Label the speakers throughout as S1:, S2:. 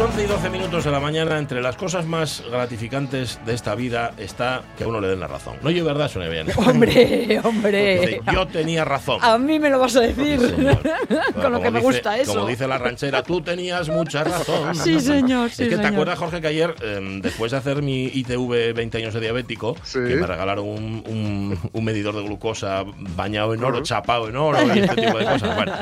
S1: Las 11 y 12 minutos de la mañana, entre las cosas más gratificantes de esta vida está que a uno le den la razón. No yo, ¿verdad, Sonia bien.
S2: Hombre, hombre.
S1: Dice, yo tenía razón.
S2: A mí me lo vas a decir.
S1: Sí.
S2: Con lo que me
S1: dice-
S2: gusta eso.
S1: Como dice la ranchera, tú tenías mucha razón.
S2: Sí, señor, sí,
S1: es que te
S2: señor.
S1: acuerdas, Jorge, que ayer, em, después de hacer mi ITV 20 años de diabético,
S3: Sí.
S1: que me regalaron un, un- un medidor de glucosa bañado en oro, chapado en oro y este tipo de cosas. Bueno,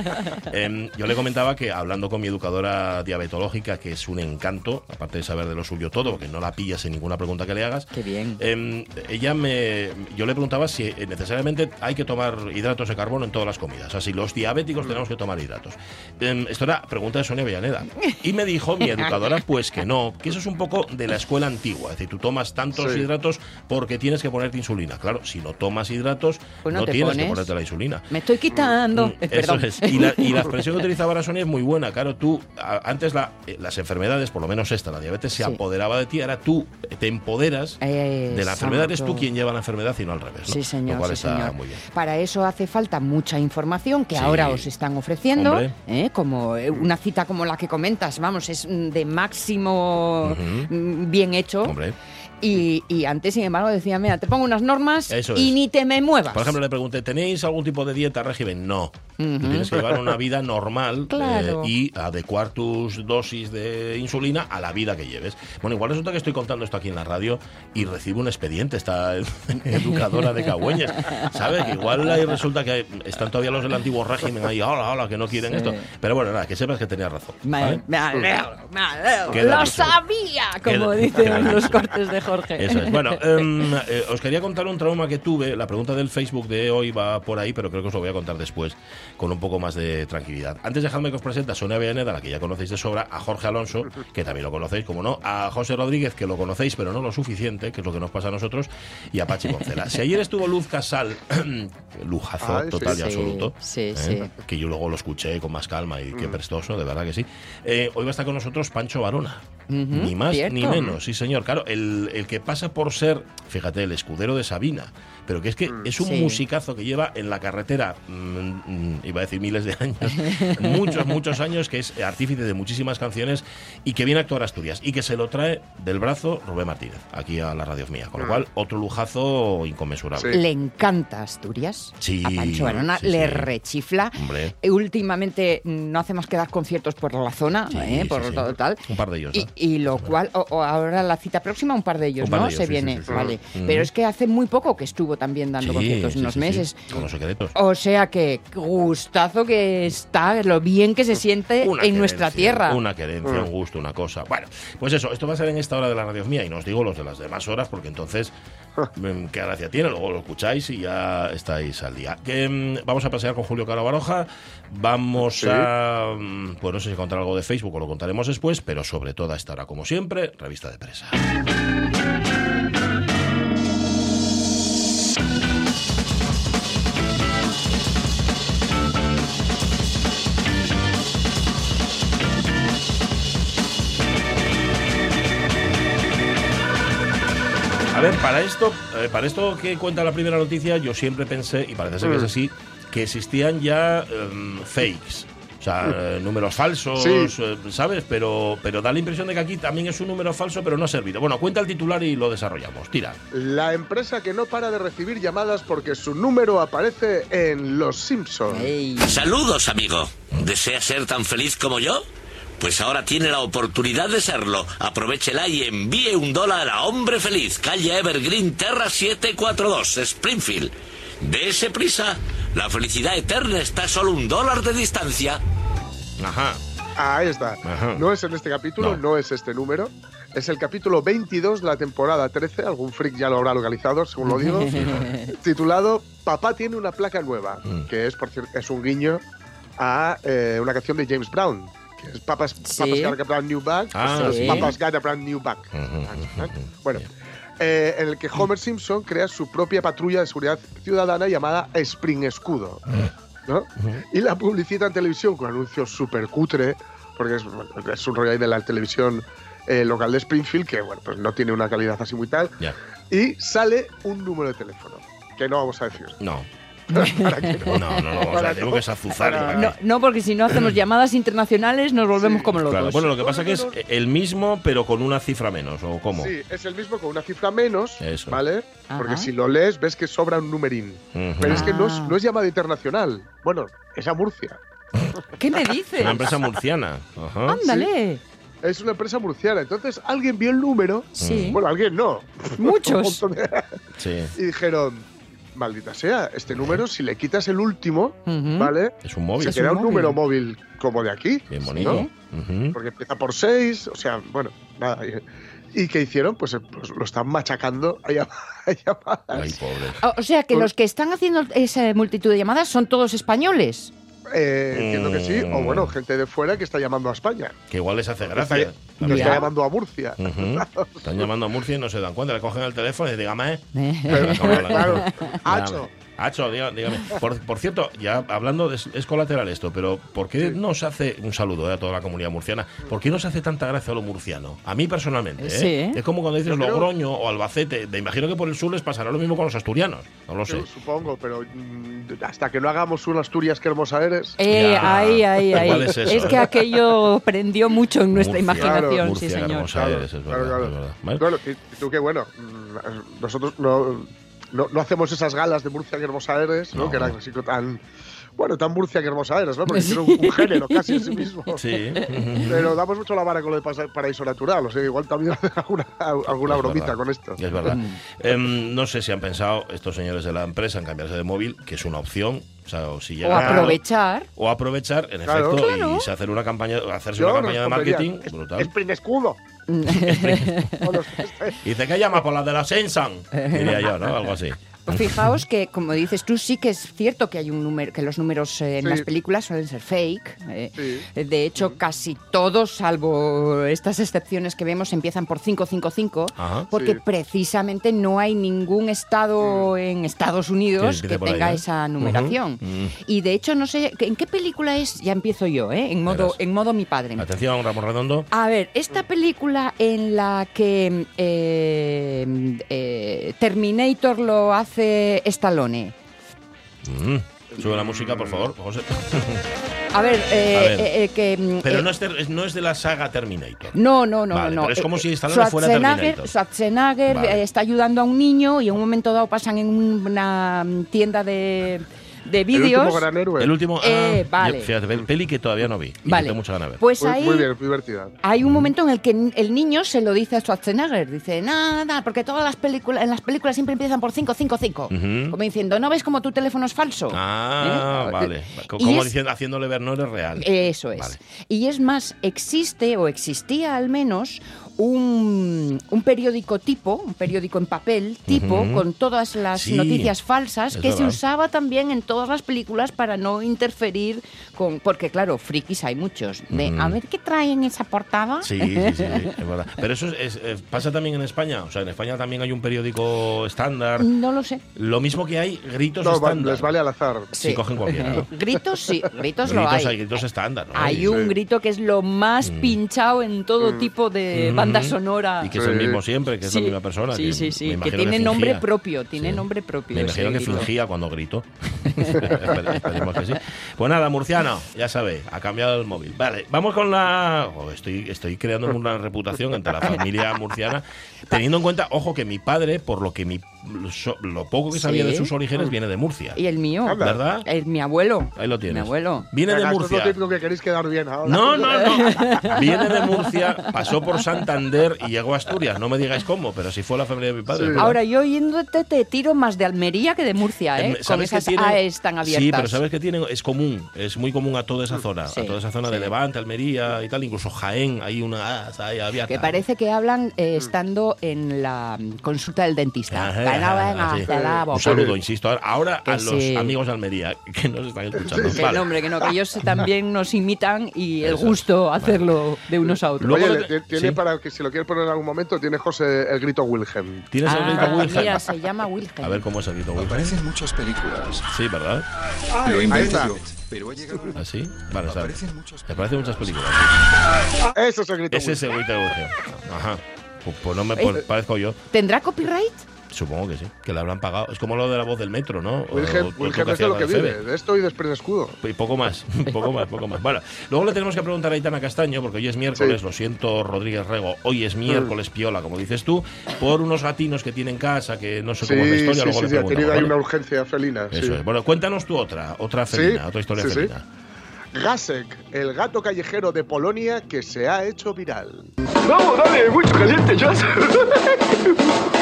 S1: em, yo le comentaba que hablando con mi educadora diabetológica, que es un encanto, aparte de saber de lo suyo todo, porque no la pillas en ninguna pregunta que le hagas,
S2: Qué bien.
S1: Em, ella me. Yo le preguntaba si eh, necesariamente hay que tomar hidratos de carbono en todas las comidas. O sea, si los diabéticos tenemos que tomar hidratos. Em, esto era pregunta de Sonia Villaneda. Y me dijo mi educadora, pues que no, que eso es un poco de la escuela antigua. Es decir, tú tomas tantos
S3: Sí.
S1: hidratos porque tienes que ponerte insulina. Claro, si no tomas hidratos,
S2: Pues no
S1: tienes que ponerte la insulina.
S2: Me estoy quitando.
S1: Mm,
S2: Eh,
S1: Eso es. Y la, y la expresión que utilizaba la Sonia es muy buena. Claro, tú, a- antes la- eh, las enfermedades, por lo menos esta, la diabetes, se
S2: Sí.
S1: apoderaba de ti. Ahora tú te empoderas de la enfermedad. Eres tú quien lleva la enfermedad y no al revés. ¿no?
S2: Sí, señor,
S1: Lo cual
S2: sí,
S1: está
S2: señor.
S1: muy bien.
S2: Para eso hace falta mucha información que
S1: Sí.
S2: ahora os están ofreciendo. ¿eh? como eh, una cita como la que comentas, vamos, es mm, de máximo mm, bien hecho.
S1: Hombre.
S2: Y, y antes, sin embargo, decía, mira, te pongo unas normas
S1: Eso
S2: y
S1: es.
S2: ni te me muevas.
S1: Por ejemplo, le pregunté, ¿tenéis algún tipo de dieta régimen? No. Tú tienes que llevar una vida normal
S2: Claro.
S1: eh, y adecuar tus dosis de insulina a la vida que lleves. Bueno, igual resulta que estoy contando esto aquí en la radio y recibo un expediente, esta educadora de Cagüeñes. ¿Sabes? Que igual ahí resulta que están todavía los del antiguo régimen ahí, hola, hola, que no quieren
S2: Sí.
S1: esto. Pero bueno, nada, que sepas que tenías razón. ¿vale?
S2: me alegro, me alegro. Lo
S1: dicho.
S2: sabía, como
S1: Queda-
S2: dicen los cortes de Jorge.
S1: Eso es. Bueno, em, eh, os quería contar un trauma que tuve. La pregunta del Facebook de hoy va por ahí, pero creo que os lo voy a contar después con un poco más de tranquilidad. Antes dejadme que os presente a Sonia Villaneda, la que ya conocéis de sobra, a Jorge Alonso, que también lo conocéis, como no, a José Rodríguez, que lo conocéis, pero no lo suficiente, que es lo que nos pasa a nosotros, y a Pachi Poncela. Si ayer estuvo Luz Casal, lujazo
S3: Ay, sí.
S1: total y
S2: Sí,
S1: absoluto,
S2: sí,
S1: ¿eh?
S2: sí.
S1: que yo luego lo escuché con más calma y qué prestoso, de verdad que sí. Eh, hoy va a estar con nosotros Pancho Varona. Ni más
S2: cierto.
S1: ni menos, sí señor. Claro, el, el que pasa por ser, fíjate, el escudero de Sabina, pero que es que es un
S2: Sí.
S1: musicazo que lleva en la carretera, mm, mm, iba a decir miles de años, muchos, muchos años, que es artífice de muchísimas canciones y que viene a actuar a Asturias y que se lo trae del brazo Rubén Martínez, aquí a la radio mía. Con lo cual, otro lujazo inconmensurable.
S3: Sí.
S2: Le encanta Asturias.
S1: Sí,
S2: a Pancho Varona
S1: sí,
S2: le rechifla.
S1: Hombre.
S2: Eh, Últimamente mm, no hace más que dar conciertos por la zona,
S1: Sí,
S2: ¿eh?
S1: sí,
S2: por
S1: sí.
S2: todo tal.
S1: Un par de ellos,
S2: Y,
S1: ¿no?
S2: y lo cual, o, o ahora la cita próxima, un par de ellos,
S1: par
S2: ¿no?
S1: de ellos,
S2: Se
S1: sí,
S2: viene,
S1: sí, sí, sí.
S2: vale.
S1: Mm.
S2: Pero es que hace muy poco que estuvo también dando
S1: Sí,
S2: conciertos,
S1: sí,
S2: unos
S1: sí, sí.
S2: meses.
S1: Con los secretos.
S2: O sea que gustazo que está, lo bien que se siente
S1: Una
S2: en nuestra tierra.
S1: Una querencia, un gusto, una cosa. Bueno, pues eso, esto va a ser en esta hora de la radio mía y no os digo los de las demás horas porque entonces mm, qué gracia tiene, luego lo escucháis y ya estáis al día. Que mm, vamos a pasear con Julio Caro Baroja, vamos
S3: Sí.
S1: a mm, pues no sé si contar algo de Facebook o lo contaremos después, pero sobre todo a esta hora como siempre, revista de presa. A ver, para esto, eh, para esto que cuenta la primera noticia, yo siempre pensé, y parece ser que es así, que existían ya em, fakes. O sea, eh, números falsos,
S3: Sí.
S1: eh, ¿sabes? Pero, pero da la impresión de que aquí también es un número falso, pero no ha servido. Bueno, cuenta el titular y lo desarrollamos. Tira.
S3: La empresa que no para de recibir llamadas porque su número aparece en Los Simpsons.
S4: Saludos, amigo. ¿Desea ser tan feliz como yo? Pues ahora tiene la oportunidad de serlo. Aprovechela y envíe un dólar a Hombre Feliz, calle Evergreen, Terra 742, Springfield. Dese prisa. La felicidad eterna está a solo un dólar de distancia.
S1: Ajá.
S3: Ahí está.
S1: Ajá.
S3: No es en este capítulo,
S1: No.
S3: no. es este número. Es el capítulo 22 de la temporada 13. Algún freak ya lo habrá localizado, según lo digo. titulado Papá tiene una placa nueva.
S1: Mm.
S3: Que es, por cierto, es un guiño a eh, una canción de James Brown. Que es Papas,
S2: Sí.
S3: Papas Got a Brand New Bag,
S1: Ah,
S2: sí.
S3: Papas Got a Brand New Bag. Bueno, eh, en el que Homer Simpson crea su propia patrulla de seguridad ciudadana llamada Spring Escudo. ¿no? Y la publicita en televisión con anuncios súper cutre, porque es, un rollo ahí de la televisión eh, local de Springfield, que bueno, pues no tiene una calidad así muy tal. Y sale un número de teléfono, que no vamos a decir.
S1: No.
S3: ¿Para qué no?
S1: No, no, no. O sea, tengo que es azuzar.
S3: para-
S2: No, no, porque si no hacemos llamadas internacionales nos volvemos
S3: Sí,
S2: como locos.
S1: Claro, bueno, lo que pasa que es el mismo, pero con una cifra menos, ¿o cómo?
S3: Sí, es el mismo con una cifra menos,
S1: Eso.
S3: ¿vale? Porque si lo lees ves que sobra un numerín. Pero es que no es,
S2: Ah.
S3: no es llamada internacional. Bueno, es a Murcia.
S2: ¿Qué me
S1: Es
S2: dices?
S1: Una empresa murciana. Ajá.
S2: Ándale.
S3: Es una empresa murciana. Entonces alguien vio el número.
S2: Sí.
S3: Bueno, alguien no.
S2: Muchos.
S3: De-
S1: Sí.
S3: y dijeron, maldita sea, este número, si le quitas el último. ¿vale?
S1: Es un móvil.
S3: Se queda
S2: un
S3: número móvil como de aquí.
S1: Bien bonito.
S3: Porque empieza por 6, o sea, bueno, nada. ¿Y qué hicieron? Pues, eh, pues lo están machacando a, llam- a llamadas.
S1: Ay, pobre.
S2: O- sea que los que están haciendo esa multitud de llamadas son todos españoles.
S3: Eh, entiendo que sí. O
S1: Mm.
S3: bueno, gente de fuera que está llamando a España.
S1: Que igual les hace
S3: Está,
S1: gracia.
S3: que
S1: la
S3: está llamando a Murcia.
S1: Están llamando a Murcia y no se dan cuenta. Le cogen el teléfono y dicen, dígame.
S3: Pero, claro. Hacho.
S1: Hacho, diga- dígame. Por, por cierto, ya hablando, de, es colateral esto, pero ¿por qué no se hace, un saludo eh, a toda la comunidad murciana, ¿por qué no se hace tanta gracia a lo murciano? A mí personalmente, ¿eh?
S2: Sí, ¿eh?
S1: Es como cuando dices
S3: creo-
S1: Logroño o Albacete, me imagino que por el sur les pasará lo mismo con los asturianos, no lo sé.
S3: Yo supongo, pero mm, hasta que no hagamos una Asturias que hermosa eres.
S2: Eh,
S1: Ya.
S2: ahí, ahí, ahí.
S1: Es eso,
S2: que
S1: ¿eh?
S2: aquello prendió mucho en nuestra
S1: Murcia,
S2: imaginación,
S3: claro,
S2: sí,
S1: Murcia,
S2: señor.
S1: hermosa eres, es verdad,
S3: claro,
S1: es verdad. ¿Vale?
S3: Bueno, y, y tú qué bueno. mm, Nosotros no, no, no hacemos esas galas de Murcia que hermosa eres, ¿no?
S1: No.
S3: Que eran así tan. Bueno, tan Murcia que hermosa eres, ¿no? Porque tiene un, un género casi en sí mismo.
S1: Sí.
S3: Pero damos mucho la vara con lo de paraíso natural. O sea, igual también alguna, alguna
S1: Es
S3: bromita
S1: verdad.
S3: con esto.
S1: Es verdad. Em, no sé si han pensado estos señores de la empresa en cambiarse de móvil, que es una opción. O sea, o si
S2: O aprovechar.
S1: o aprovechar, en
S3: Claro.
S1: efecto,
S2: Claro.
S1: y hacer una campaña, hacerse
S3: Yo
S1: una campaña de marketing
S3: "Es-
S1: brutal.
S3: Spring Escudo.
S1: Dice que llama por la de la Samsung, diría yo, ¿no? Algo así.
S2: Fijaos que, como dices tú, sí que es cierto que hay un número, que los números eh, en
S3: Sí.
S2: las películas suelen ser fake. eh.
S3: Sí.
S2: De hecho, casi todos, salvo estas excepciones que vemos, empiezan por 555,
S1: Ajá.
S2: porque
S3: Sí.
S2: precisamente no hay ningún estado en Estados Unidos
S1: Que ahí,
S2: tenga
S1: ¿eh?
S2: esa numeración.
S1: Mm.
S2: Y de hecho, no sé, ¿en qué película es? Ya empiezo yo, ¿eh? En modo,
S1: Verás.
S2: en modo mi padre.
S1: Atención, Ramón Redondo.
S2: A ver, esta película en la que eh, eh, Terminator lo hace Stallone.
S1: Mm. Sube la música, por favor, José.
S2: A ver, eh,
S1: A ver.
S2: eh, eh, que... mm,
S1: Pero
S2: eh,
S1: no es, de, no es de la saga Terminator.
S2: No, no, no,
S1: Vale,
S2: no.
S1: pero es como si Stallone fuera Terminator.
S2: Schwarzenegger
S1: Vale.
S2: está ayudando a un niño y en un momento dado pasan en una tienda de, de
S3: el
S2: vídeos.
S3: último gran héroe.
S1: El último.
S2: Eh,
S1: ah,
S2: vale.
S1: fíjate, pe- peli que todavía no vi. Y que
S2: Vale.
S1: tengo mucha ganas de ver.
S2: Pues
S3: muy,
S2: ahí
S3: muy bien, muy divertida.
S2: hay un momento en el que el niño se lo dice a Schwarzenegger. Dice, nada, porque todas las películas, en las películas siempre empiezan por 555.
S1: Ujú.
S2: Como diciendo, ¿no ves como tu teléfono es falso?
S1: Ah,
S2: ¿Eh?
S1: vale. Como
S2: es-
S1: diciendo, haciéndole ver, no eres real.
S2: Eso es.
S1: Vale.
S2: Y es más, existe o existía al menos un, un periódico tipo, un periódico en papel tipo,
S1: Ujú.
S2: con todas las
S1: Sí,
S2: noticias falsas,
S1: es
S2: que se
S1: verdad.
S2: usaba también en todas las películas para no interferir con... Porque claro, frikis hay muchos. De,
S1: Ujú.
S2: a ver qué trae en esa portada.
S1: Sí, sí, sí, es verdad. Pero eso es- es- eh, pasa también en España. O sea, en España también hay un periódico estándar.
S2: No lo sé.
S1: Lo mismo que hay gritos
S3: No,
S1: estándar.
S3: les vale al azar.
S1: Si cogen cualquiera. ¿no?
S2: Gritos sí, gritos, lo
S1: gritos
S2: hay.
S1: hay gritos estándar. ¿no?
S2: Hay un
S3: Sí.
S2: grito que es lo más pinchado en todo tipo de
S1: Mm.
S2: Banda sonora.
S1: Y que es el mismo siempre, que es la misma persona.
S2: Sí,
S1: que
S2: sí, sí. Que tiene nombre propio, tiene
S1: Sí.
S2: nombre propio.
S1: Me imagino que
S2: grito.
S1: fingía cuando gritó. Espe- Esperemos que sí. Pues nada, Murciano, ya sabe, ha cambiado el móvil. Vale, vamos con la. oh, estoy, estoy creando una reputación entre la familia murciana, teniendo en cuenta, ojo, que mi padre, por lo que mi, lo poco que sabía
S2: Sí.
S1: de sus orígenes, viene de Murcia.
S2: Y el mío.
S3: Anda.
S1: ¿Verdad?
S2: El, mi abuelo.
S1: Ahí lo tienes.
S2: Mi abuelo.
S1: Viene de
S3: es
S1: Murcia.
S3: lo típico que queréis quedar bien ahora.
S1: No, no, no. Viene de Murcia, pasó por Santander y llegó a Asturias. No me digáis cómo, pero si fue la familia de mi padre.
S2: Ahora, yo oyéndote te tiro más de Almería que de Murcia, ¿eh?
S1: Em,
S2: Con
S1: ¿Sabes que
S2: esas
S1: tienen-
S2: AES tan abiertas.
S1: Sí, pero ¿sabes que tienen? Es común, es muy común a toda esa zona,
S2: Sí,
S1: a toda esa zona de. Levante, Almería y tal, incluso Jaén, hay una ah, ahí abierta.
S2: Que parece que hablan
S1: Mm.
S2: eh, estando en la mm, consulta del dentista.
S1: Ajá,
S2: Venga, venga,
S1: así.
S2: te la
S1: Un
S2: boca.
S1: saludo, insisto. Ahora-
S2: Que
S1: a los
S2: sí.
S1: amigos de Almería que nos están escuchando.
S2: Que
S1: Vale.
S2: no, hombre, que no, que ellos también nos imitan y el gusto hacerlo de unos a otros.
S1: Luego
S3: Oye,
S1: le-
S3: tiene
S1: sí.
S3: para que si lo quieres poner en algún momento, tiene José el grito Wilhelm.
S1: ¿Tienes el grito
S2: Ah,
S1: Wilhelm?
S2: mira, se llama Wilhelm.
S1: A ver cómo es el grito Wilhelm.
S5: Aparecen muchas películas.
S1: Sí, ¿verdad?
S5: Lo
S3: ahí
S5: inventé yo, pero ha llegado
S1: ¿Así? Vale, está.
S5: Aparecen muchas
S1: Me parecen muchas películas.
S3: Ese es el grito
S1: Ese es el grito Wilhelm. Ajá. Pues, pues no me parezco yo.
S2: ¿Tendrá copyright?
S1: Supongo que sí. Que le habrán pagado. Es como lo de la voz del metro, ¿no?
S3: Wilhelm, es de lo que vive, de esto y de Escudo.
S1: Y poco más, poco más, poco más. Bueno, luego le tenemos que preguntar a Aitana Castaño, porque hoy es miércoles,
S3: Sí.
S1: lo siento, Rodríguez Rego, hoy es miércoles piola, como dices tú, por unos gatinos que tiene en casa, que no sé cómo es la historia,
S3: sí,
S1: luego
S3: sí,
S1: le
S3: sí, ha tenido ahí
S1: ¿vale?
S3: una urgencia felina.
S1: Eso es. Bueno, cuéntanos tú otra, otra felina, otra historia felina.
S3: Gasek, el gato callejero de Polonia que se ha hecho viral.
S6: Vamos, dale, mucho caliente.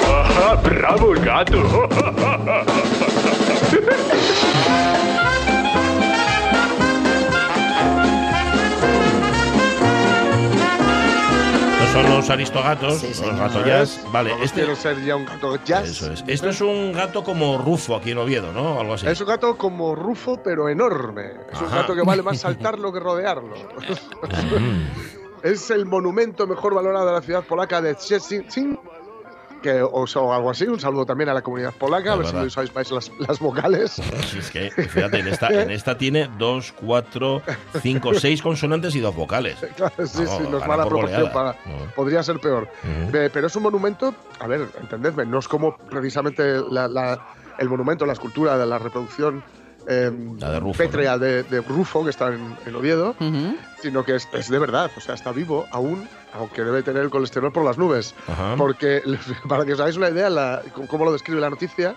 S6: Ajá, bravo gato.
S1: son los aristogatos,
S2: Sí,
S1: los
S2: señor.
S1: gatollas. Vale,
S3: Todos
S1: este.
S3: quiero ser ya un gato jazz.
S1: Eso es. Esto es un gato como Rufo aquí en Oviedo, ¿no? Algo así.
S3: Es un gato como Rufo, pero enorme. Es un
S1: Ajá.
S3: gato que vale más saltarlo que rodearlo.
S1: Mm.
S3: es el monumento mejor valorado de la ciudad polaca de Szczecin. Que, algo así. Un saludo también a la comunidad polaca. A ver si usáis más las, las vocales.
S1: Sí, es que, fíjate, en esta, en esta tiene dos, cuatro, cinco, seis consonantes y dos vocales.
S3: Claro, sí,
S1: Vamos,
S3: sí, nos
S1: gana
S3: va la
S1: por
S3: proporción. para-
S1: No.
S3: Podría ser peor.
S1: Ujú.
S3: Eh, pero es un monumento, a ver, entendedme, no es como precisamente la- la- el monumento, la escultura la reproducción eh,
S1: La de Rufo,
S3: pétrea de, de Rufo, que está en, en Oviedo, sino que es, es de verdad, o sea, está vivo aún, aunque debe tener el colesterol por las nubes.
S1: Ajá.
S3: Porque, para que os hagáis una idea, la- cómo lo describe la noticia,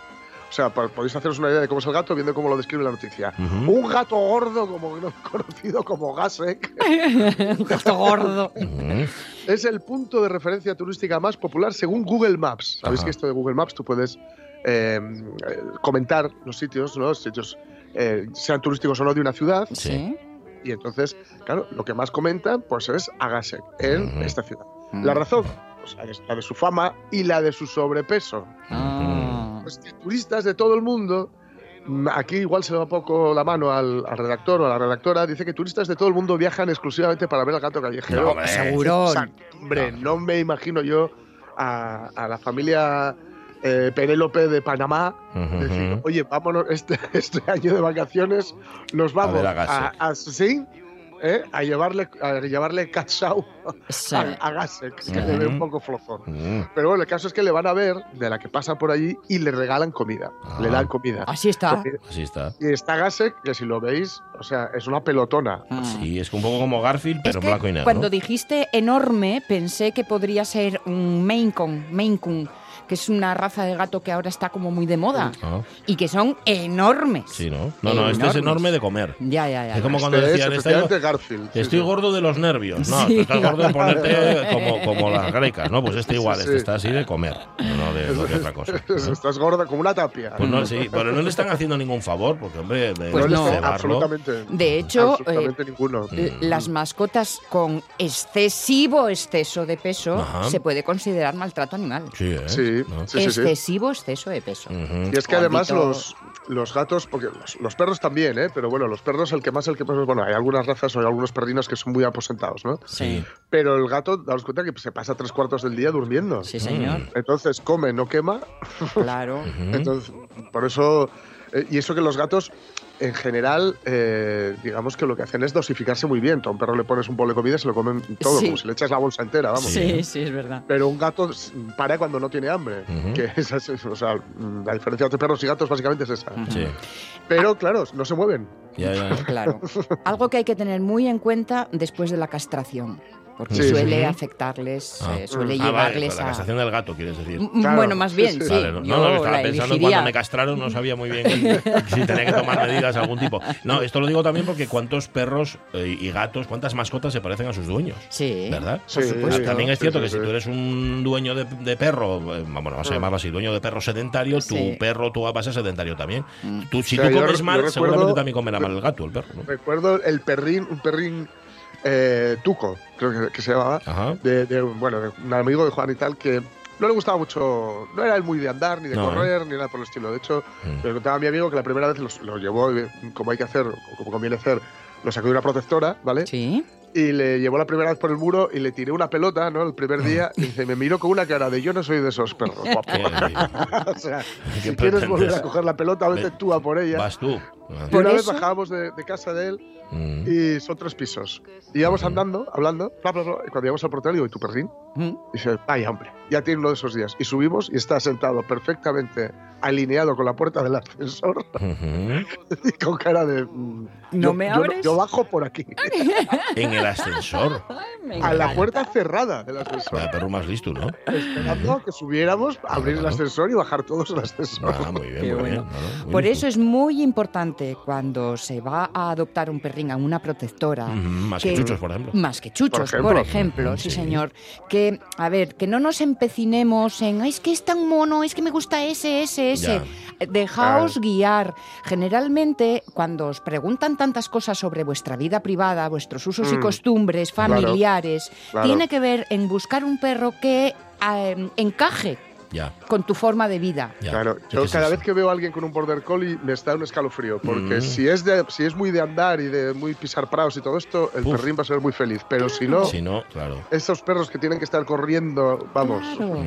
S3: o sea, podéis haceros una idea de cómo es el gato viendo cómo lo describe la noticia. Un gato gordo, como conocido como Gasek,
S2: Un gato gordo.
S3: Es el punto de referencia turística más popular según Google Maps. Sabéis que esto de Google Maps tú puedes eh, eh, comentar los sitios, ¿no? Los sitios eh, sean turísticos o no de una ciudad.
S2: Sí.
S3: Y entonces, claro, lo que más comentan pues es Agasek en esta ciudad. La razón, pues, es la de su fama y la de su sobrepeso.
S2: Ah.
S3: Pues que turistas de todo el mundo, mm, aquí igual se va poco la mano al, al redactor o a la redactora, dice que turistas de todo el mundo viajan exclusivamente para ver al gato callejero.
S1: No, hombre.
S2: Seguro.
S3: O sea, hombre, no me imagino yo a, a la familia eh, Penélope de Panamá decir, oye, vámonos este, este año de vacaciones, nos vamos
S1: ver a
S3: a,
S1: Gasek.
S3: a- sí, ¿eh? a llevarle a llevarle cachao
S2: Sí.
S3: a, a Gasek, que le ve un poco flojón.
S1: Ujú.
S3: Pero bueno, el caso es que le van a ver de la que pasan por allí y le regalan comida.
S1: Ah.
S3: Le dan comida.
S2: Así está.
S3: Porque-
S1: Así está.
S3: y está Gasek, que si lo veis, o sea, es una pelotona.
S2: Ah.
S1: Sí, es un poco como Garfield, pero
S2: Es
S1: en
S2: que
S1: blanco y negro.
S2: Cuando dijiste enorme, pensé que podría ser un Maine Coon, Maine Coon, que es una raza de gato que ahora está como muy de moda
S1: Ah,
S2: y que son enormes.
S1: sí, ¿no? No, no, este es enorme de comer.
S2: Ya, ya, ya.
S1: Es como
S2: ya.
S1: cuando
S3: Este es
S1: decían, "Estoy-
S3: Garfield. sí,
S1: Estoy
S3: sí.
S1: gordo de los nervios. No,
S2: Sí.
S1: tú estás gordo de ponerte como, como las grecas, ¿no? Pues este igual,
S3: Sí,
S1: este
S3: sí.
S1: está así de comer, no de, no de otra cosa. ¿no?
S3: Estás gorda como una tapia.
S1: Pues no, sí, pero no le están haciendo ningún favor, porque, hombre, de,
S2: Pues no.
S1: cebarlo-
S3: absolutamente.
S2: De hecho,
S3: absolutamente ninguno.
S2: L- Las mascotas con excesivo exceso de peso
S1: Ajá.
S2: se puede considerar maltrato animal.
S1: Sí, ¿eh?
S3: Sí. Sí, sí, sí.
S2: excesivo exceso de peso.
S3: Y es que además los, los gatos, porque los, los perros también, ¿eh? pero bueno, los perros, el que más, el que más, bueno, hay algunas razas o hay algunos perrinos que son muy aposentados, ¿no?
S1: Sí.
S3: Pero el gato, daos cuenta que se pasa tres cuartos del día durmiendo.
S2: Sí, señor.
S3: Entonces come, no quema.
S2: Claro.
S3: Entonces, por eso, eh, y eso que los gatos, en general, eh, digamos que lo que hacen es dosificarse muy bien. A un perro le pones un bol de comida y se lo comen todo,
S2: Sí.
S3: como si le echas la bolsa entera, vamos.
S2: Sí, sí, es verdad.
S3: Pero un gato para cuando no tiene hambre. Que esa es- o sea, la diferencia entre perros y gatos básicamente es esa.
S1: Sí.
S3: Pero claro, no se mueven.
S1: Ya, ya.
S2: Claro. Algo que hay que tener muy en cuenta después de la castración, porque
S3: Sí,
S2: suele
S1: sí.
S2: afectarles,
S1: Ah.
S2: eh, suele
S1: Ah, vale,
S2: llevarles
S1: la
S2: a...
S1: castración del gato, quieres decir.
S3: Claro,
S2: Bueno, más bien,
S3: sí.
S2: sí.
S1: Vale, no,
S2: Yo
S1: no, no, estaba
S2: la
S1: pensando
S2: elegiría.
S1: cuando me castraron, no sabía muy bien si tenía que tomar medidas de algún tipo. No, esto lo digo también porque cuántos perros eh, y gatos, cuántas mascotas se parecen a sus dueños.
S2: Sí.
S1: ¿Verdad?
S2: Por supuesto.
S1: También es
S3: Sí,
S1: cierto
S3: sí,
S1: que si tú eres un dueño de, de perro, eh, bueno, vamos a
S3: Mm.
S1: llamarlo así, dueño de perro sedentario,
S2: Sí.
S1: tu perro tú vas a ser sedentario también. Tú, si
S3: O sea,
S1: tú comes mal,
S3: yo recuerdo-
S1: seguramente también comerá mal el gato, el perro. ¿no?
S3: Recuerdo el perrín, un perrín eh, tuco, creo que, que se llamaba, de, de, bueno, de un amigo de Juan y tal, que no le gustaba mucho, no era él muy de andar, ni de
S1: No, ¿eh?
S3: correr, ni nada por el estilo. De hecho,
S1: Mm.
S3: me contaba mi amigo que la primera vez los- lo, llevó, eh, como hay que hacer, como conviene hacer, lo sacó de una protectora, ¿vale?
S2: Sí.
S3: Y le llevó la primera vez por el muro y le tiré una pelota, ¿no? El primer día, y dice, me miró con una cara de yo no soy de esos perros, o sea,
S1: ¿Qué
S3: si quieres volver a coger la pelota, vete
S1: Ve-
S3: tú a por ella.
S1: Vas tú.
S3: Y una vez bajábamos de, de casa de él
S1: Mm.
S3: y son tres pisos. Y íbamos andando, hablando, bla, bla, bla, y cuando llegamos al portal digo, ¿y tu perrín?
S2: Mm.
S3: Dice, vaya hombre, ya tiene uno de esos días. Y subimos y está sentado perfectamente alineado con la puerta del ascensor
S1: Ujú.
S3: y con cara de... mm,
S2: ¿No
S3: yo-
S2: me
S3: yo
S2: abres?
S3: Yo, bajo por aquí.
S1: En el ascensor.
S3: a la puerta cerrada del ascensor.
S1: Vaya perro más listo, ¿no?
S3: Esperando que subiéramos, abrir el
S1: claro.
S3: ascensor y bajar todos al ascensor.
S1: Ah, muy bien, muy
S2: bueno.
S1: bien. No, muy
S2: Por
S1: listo.
S2: eso es muy importante cuando se va a adoptar un perrín a una protectora.
S1: Ujú, Más que
S2: que-
S1: chuchos, por ejemplo.
S2: Más que chuchos,
S3: Por
S2: por
S3: ejemplo.
S2: ejemplo, sí,
S1: Sí.
S2: señor. Que, a ver, que no nos empecinemos en, "Ay, es que es tan mono, es que me gusta ese, ese, ese. Dejaos guiar. Generalmente, cuando os preguntan tantas cosas sobre vuestra vida privada, vuestros usos y
S3: Mm,
S2: costumbres
S3: claro,
S2: familiares,
S3: claro.
S2: tiene que ver en buscar un perro que eh, encaje
S1: Ya,
S2: con tu forma de vida.
S1: ya.
S3: Claro,
S1: ¿Qué
S3: yo cada vez que veo a alguien con un border collie me está un escalofrío, porque
S1: Mm.
S3: si es de si es muy de andar y de muy pisar prados y todo esto, el
S1: Uf.
S3: perrín va a ser muy feliz, pero si no,
S1: Si no, claro.
S3: esos perros que tienen que estar corriendo, vamos.
S2: Claro.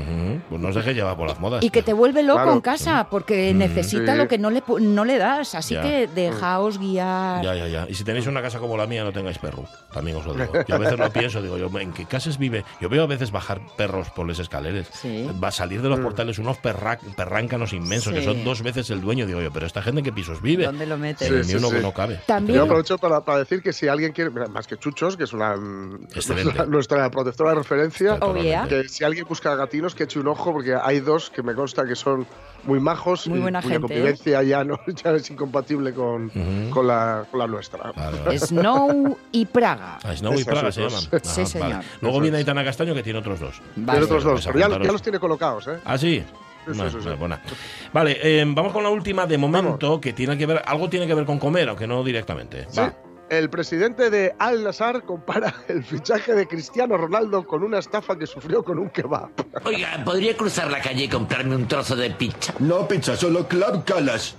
S1: Pues no os dejes llevar por las modas.
S2: Y que te vuelve loco
S3: Claro.
S2: en casa porque
S1: Mm.
S2: necesita
S3: Sí.
S2: lo que no le, pu- no le das. Así
S1: Ya.
S2: que dejaos guiar.
S1: Ya, ya, ya. Y si tenéis una casa como la mía, no tengáis perro. También os lo digo. Yo a veces lo pienso, digo yo, ¿en qué casas vive? Yo veo a veces bajar perros por las escaleras.
S2: Sí.
S1: Va a salir de los portales unos perra- perráncanos inmensos, que son dos veces el dueño. Digo yo, pero esta gente en qué pisos vive.
S2: ¿Dónde lo metes?
S3: Sí, sí,
S1: no, cabe.
S2: También-
S3: Yo aprovecho para, para decir que si alguien quiere, mira, más que Chuchos, que es una mm, nuestra, nuestra protectora de referencia,
S2: Oh, yeah.
S3: que si alguien busca gatinos, que eche un ojo, porque hay dos que me consta que son muy majos
S2: Muy
S3: y
S2: buena
S3: cuya
S2: gente, ¿eh?
S3: convivencia ya, no, ya es incompatible con,
S1: Ujú.
S3: con, la, con la nuestra.
S1: Vale, vale.
S2: Snow y Praga.
S1: Ah, Snow y Praga se
S3: dos.
S1: llaman.
S2: Sí,
S1: Ajá,
S2: señor.
S1: vale. Luego
S3: Eso
S1: viene. Aitana Castaño, que tiene otros dos.
S2: Vale.
S3: Tiene otros dos,
S1: Pues
S3: pero ya, ya los tiene colocados, ¿eh?
S1: Ah, sí.
S3: Sí, sí,
S1: Bueno,
S3: sí, sí.
S1: buena. Vale, eh, vamos con la última de momento, que tiene que ver, algo tiene que ver con comer, aunque no directamente.
S3: Sí.
S1: Va.
S3: El presidente de Al Nassr compara el fichaje de Cristiano Ronaldo con una estafa que sufrió con un kebab.
S4: Oiga, ¿podría cruzar la calle y comprarme un trozo de pizza?
S5: No pizza, solo club calas.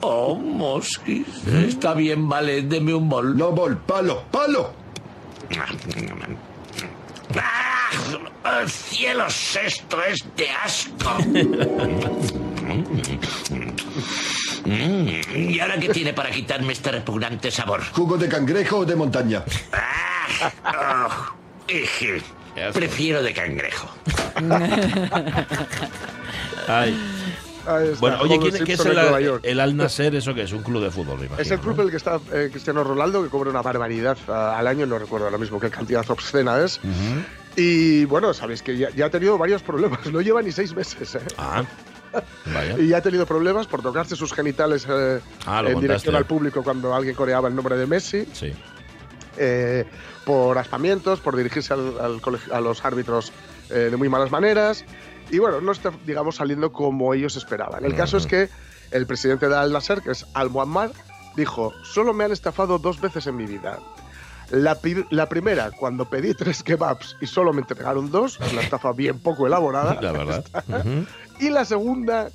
S4: Oh, Mosquis. Está bien, vale, deme un bol.
S5: No bol, palo, palo.
S4: ¡Ah! ¡Cielos, esto es de asco! Mm, ¿Y ahora qué tiene para quitarme este repugnante sabor?
S5: Jugo de cangrejo o de montaña.
S4: ¡Ah! Oh, eje. Prefiero de cangrejo.
S1: Ay.
S3: Está,
S1: Bueno, oye, ¿quién, qué es el, el Al Nasser? ¿Eso qué es? Un club de fútbol, me imagino.
S3: Es el club
S1: ¿no?
S3: en el que está eh, Cristiano Ronaldo, que cobra una barbaridad ah, al año, no recuerdo ahora mismo qué cantidad obscena es. Y bueno, sabéis que ya, ya ha tenido varios problemas, no lleva ni seis meses. ¿eh?
S1: Ah, vaya.
S3: Y ya ha tenido problemas por tocarse sus genitales eh,
S1: Ah,
S3: en
S1: contaste.
S3: dirección al público cuando alguien coreaba el nombre de Messi,
S1: Sí.
S3: eh, por aspamientos, por dirigirse al, al colegio- a los árbitros eh, de muy malas maneras. Y bueno, no está, digamos, saliendo como ellos esperaban. El caso es que el presidente de Al Nasser, que es Al Muammar, dijo: Solo me han estafado dos veces en mi vida. La, la primera, cuando pedí tres kebabs y solo me entregaron dos, una estafa bien poco elaborada.
S1: La verdad.
S3: Y la segunda,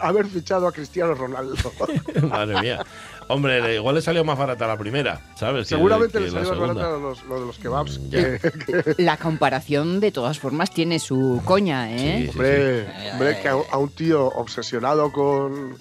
S3: haber fichado a Cristiano Ronaldo.
S1: Madre mía. Hombre, igual le salió más barata la primera, ¿sabes? Que-
S3: Seguramente
S1: que
S3: le
S1: la
S3: salió más barato los, lo de los kebabs.
S1: Mm,
S3: que-
S2: La comparación, de todas formas, tiene su coña, ¿eh?
S1: Sí, sí.
S3: Hombre, hombre, que a, a un tío obsesionado con,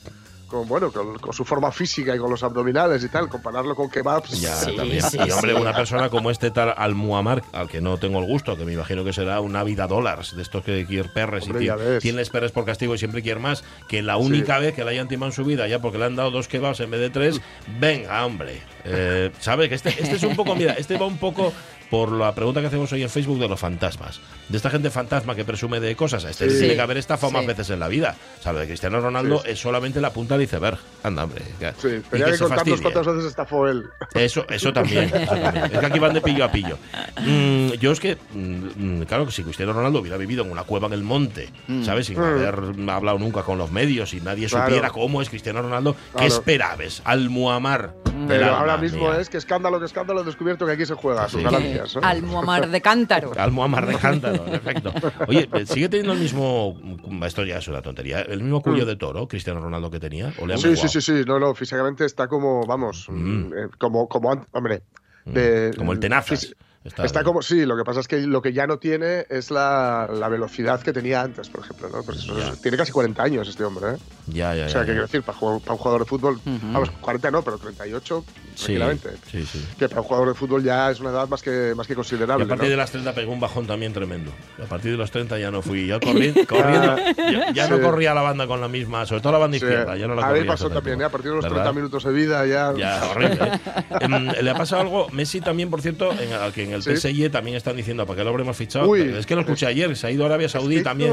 S3: con bueno, con, con su forma física y con los abdominales y tal, compararlo con kebabs.
S1: Ya,
S2: Sí,
S1: también.
S2: sí,
S1: y hombre,
S2: sí.
S1: una persona como este tal Al Muammar, al que no tengo el gusto, que me imagino que será una vida dólares, de estos que quiere perres
S3: Hombre,
S1: y tienes perres por castigo y siempre quiere más, que la única vez que le hayan timado en su vida, ya porque le han dado dos kebabs en vez de tres, venga, hombre. Eh, ¿Sabes? Que este, este es un poco, mira, este va un poco por la pregunta que hacemos hoy en Facebook de los fantasmas. De esta gente fantasma que presume de cosas. Este
S3: Sí.
S1: tiene que haber estafado más veces en la vida. ¿Sabes? De Cristiano Ronaldo
S3: Sí.
S1: es solamente la punta del iceberg. Anda, hombre.
S3: Sí,
S1: y
S3: tenía que, contarnos cuántas veces estafó él.
S1: Eso, eso también, eso también. Es que aquí van de pillo a pillo. Mm, yo es que, mm, mm, claro que si Cristiano Ronaldo hubiera vivido en una cueva en el monte, ¿sabes? Sin
S3: Mm.
S1: haber hablado nunca con los medios y nadie
S3: Claro.
S1: supiera cómo es Cristiano Ronaldo, ¿qué esperabas? Al Muammar.
S3: Pero ahora mismo
S1: mía.
S3: es que escándalo, que escándalo, he descubierto que aquí se juega a sus
S1: Sí.
S3: ganancias. Canarias. ¿no?
S2: Al Muammar de Cántaro.
S1: Al Muammar de Cántaro, en efecto. Oye, ¿sigue teniendo el mismo. Esto ya es una tontería. ¿El mismo cuello de toro, Cristiano Ronaldo, que tenía? ¿O le han
S3: Mm. Sí, sí, sí, sí. No, no, físicamente está como, vamos,
S1: Mm.
S3: eh, como, como, hombre. de-
S1: Como el tenazas. Está,
S3: Está como, sí, lo que pasa es que lo que ya no tiene es la, la velocidad que tenía antes, por ejemplo. ¿no? Pues eso- tiene casi 40 años este hombre. ¿eh?
S1: Ya, ya,
S3: O sea,
S1: ya,
S3: que quiero decir, para, jugar- para un jugador de fútbol,
S2: Ujú.
S3: vamos, 40 no, pero 38,
S1: Sí,
S3: tranquilamente.
S1: sí, sí.
S3: Que para un jugador de fútbol ya es una edad más que, más que
S1: Y
S3: considerable.
S1: a partir
S3: ¿no?
S1: de las 30 pegó un bajón también tremendo. A partir de los 30 ya no fui. Yo corri- corriendo. ya ya no corría la banda con la misma, sobre todo la banda
S3: Sí.
S1: izquierda. Ya no la
S3: a mí pasó también, ¿eh? a partir de los 30
S1: ¿Verdad?
S3: minutos de vida ya.
S1: Ya, horrible. ¿eh? Em, le ha pasado algo. Messi también, por cierto, en, al que en el
S3: Sí.
S1: PSG también están diciendo para qué lo habremos fichado.
S3: Uy.
S1: es que lo escuché ayer, se ha ido a Arabia
S3: Es que
S1: Saudí también.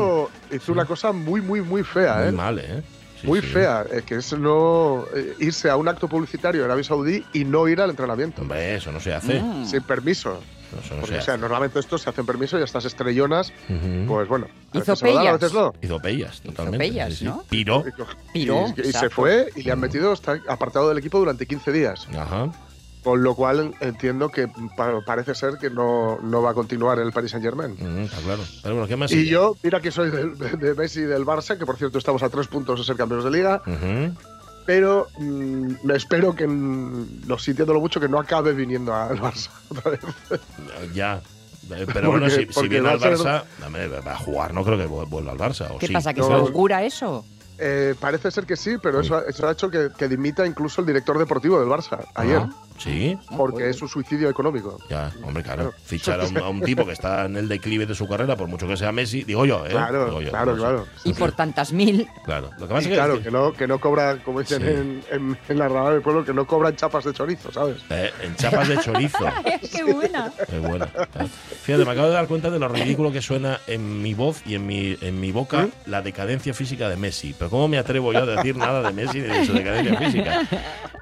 S3: Hizo una cosa muy, muy, muy fea,
S1: Muy
S3: ¿eh?
S1: mal, ¿eh? Sí,
S3: muy
S1: sí.
S3: fea, eh, que es no eh, irse a un acto publicitario en Arabia Saudí y no ir al entrenamiento,
S1: Hombre, eso no se hace.
S2: Mm.
S3: sin permiso.
S1: No, eso no
S3: Porque,
S1: se
S3: o sea,
S1: hace.
S3: normalmente estos se hacen permiso y estas estrellonas, pues bueno, a
S2: Hizo
S3: veces se lo dan, a
S2: pellas.
S3: veces no.
S1: Hizo pellas, totalmente.
S2: pellas,
S1: sí, sí.
S2: ¿no?
S1: Piró.
S2: Piró,
S3: y- y se fue y le han metido, está apartado del equipo durante 15 días.
S1: Ajá.
S3: Con lo cual entiendo que pa- parece ser que no, no va a continuar en el Paris Saint Germain.
S1: Está claro. Pero bueno, ¿qué más?
S3: Y yo, mira que soy del- de, de Messi y del Barça, que por cierto estamos a tres puntos de ser campeones de liga, pero mm, me espero que, mm, lo sintiéndolo mucho, que no acabe viniendo al Barça otra vez.
S1: Ya. Eh, Pero bueno, si, viene al Barça, hombre, va a jugar, no creo que vu- vuelva al Barça. ¿o
S2: ¿Qué
S1: sí?
S2: pasa? ¿Que
S3: No.
S2: se augura eso?
S3: Eh, parece ser que sí, pero eso, eso ha hecho que, que dimita incluso el director deportivo del Barça ayer,
S1: Ah, Sí,
S3: porque es un suicidio económico.
S1: ya, hombre, claro.
S3: Claro.
S1: Fichar a un, a un tipo que está en el declive de su carrera, por mucho que sea Messi, digo yo, ¿eh?
S3: Claro,
S1: Digo yo,
S3: claro,
S1: no sé.
S3: claro.
S2: Y por tantas mil.
S1: Claro. Lo que pasa es que.
S3: claro, que no, que no cobra, como dicen
S1: Sí.
S3: en, en, en la rama del pueblo, que no cobran chapas de chorizo, ¿sabes?
S1: eh, en chapas de chorizo.
S2: ¡Qué buena!
S1: Qué bueno. eh. Fíjate, me acabo de dar cuenta de lo ridículo que suena en mi voz y en mi, en mi boca
S3: ¿Mm?
S1: la decadencia física de Messi. Pero ¿cómo me atrevo yo a decir nada de Messi ni de su decadencia física?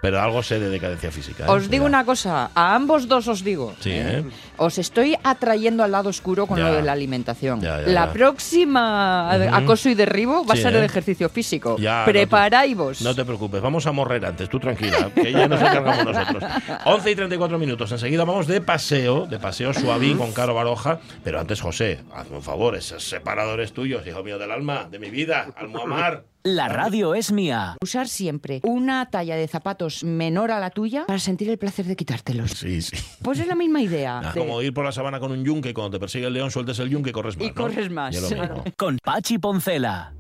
S1: Pero algo sé de decadencia física. ¿eh?
S2: Os digo una cosa, a ambos dos os digo.
S1: Sí, ¿eh?
S2: Os estoy atrayendo al lado oscuro con
S1: Ya.
S2: lo de la alimentación.
S1: Ya, ya,
S2: la próxima acoso y derribo va
S1: Sí,
S2: a ser el
S1: ¿eh?
S2: ejercicio físico.
S1: Ya, no te-
S2: Preparaivos.
S1: No te preocupes, vamos a morrer antes, tú tranquila, que ya nos encargamos nosotros. 11 y 34 minutos, enseguida vamos de paseo, de paseo suavín con Caro Baroja, pero antes José, hazme un favor, esos separadores tuyos, hijo mío del alma, de mi vida, al Muammar.
S7: La radio es mía.
S2: Usar siempre una talla de zapatos menor a la tuya para sentir el placer de quitártelos.
S1: Sí, sí.
S2: Pues es la misma idea. De-
S1: como ir por la sabana con un yunque, cuando te persigue el león, sueltes el yunque y corres más.
S2: Y
S1: ¿no?
S2: corres más.
S1: Y.
S7: Con Pachi Poncela.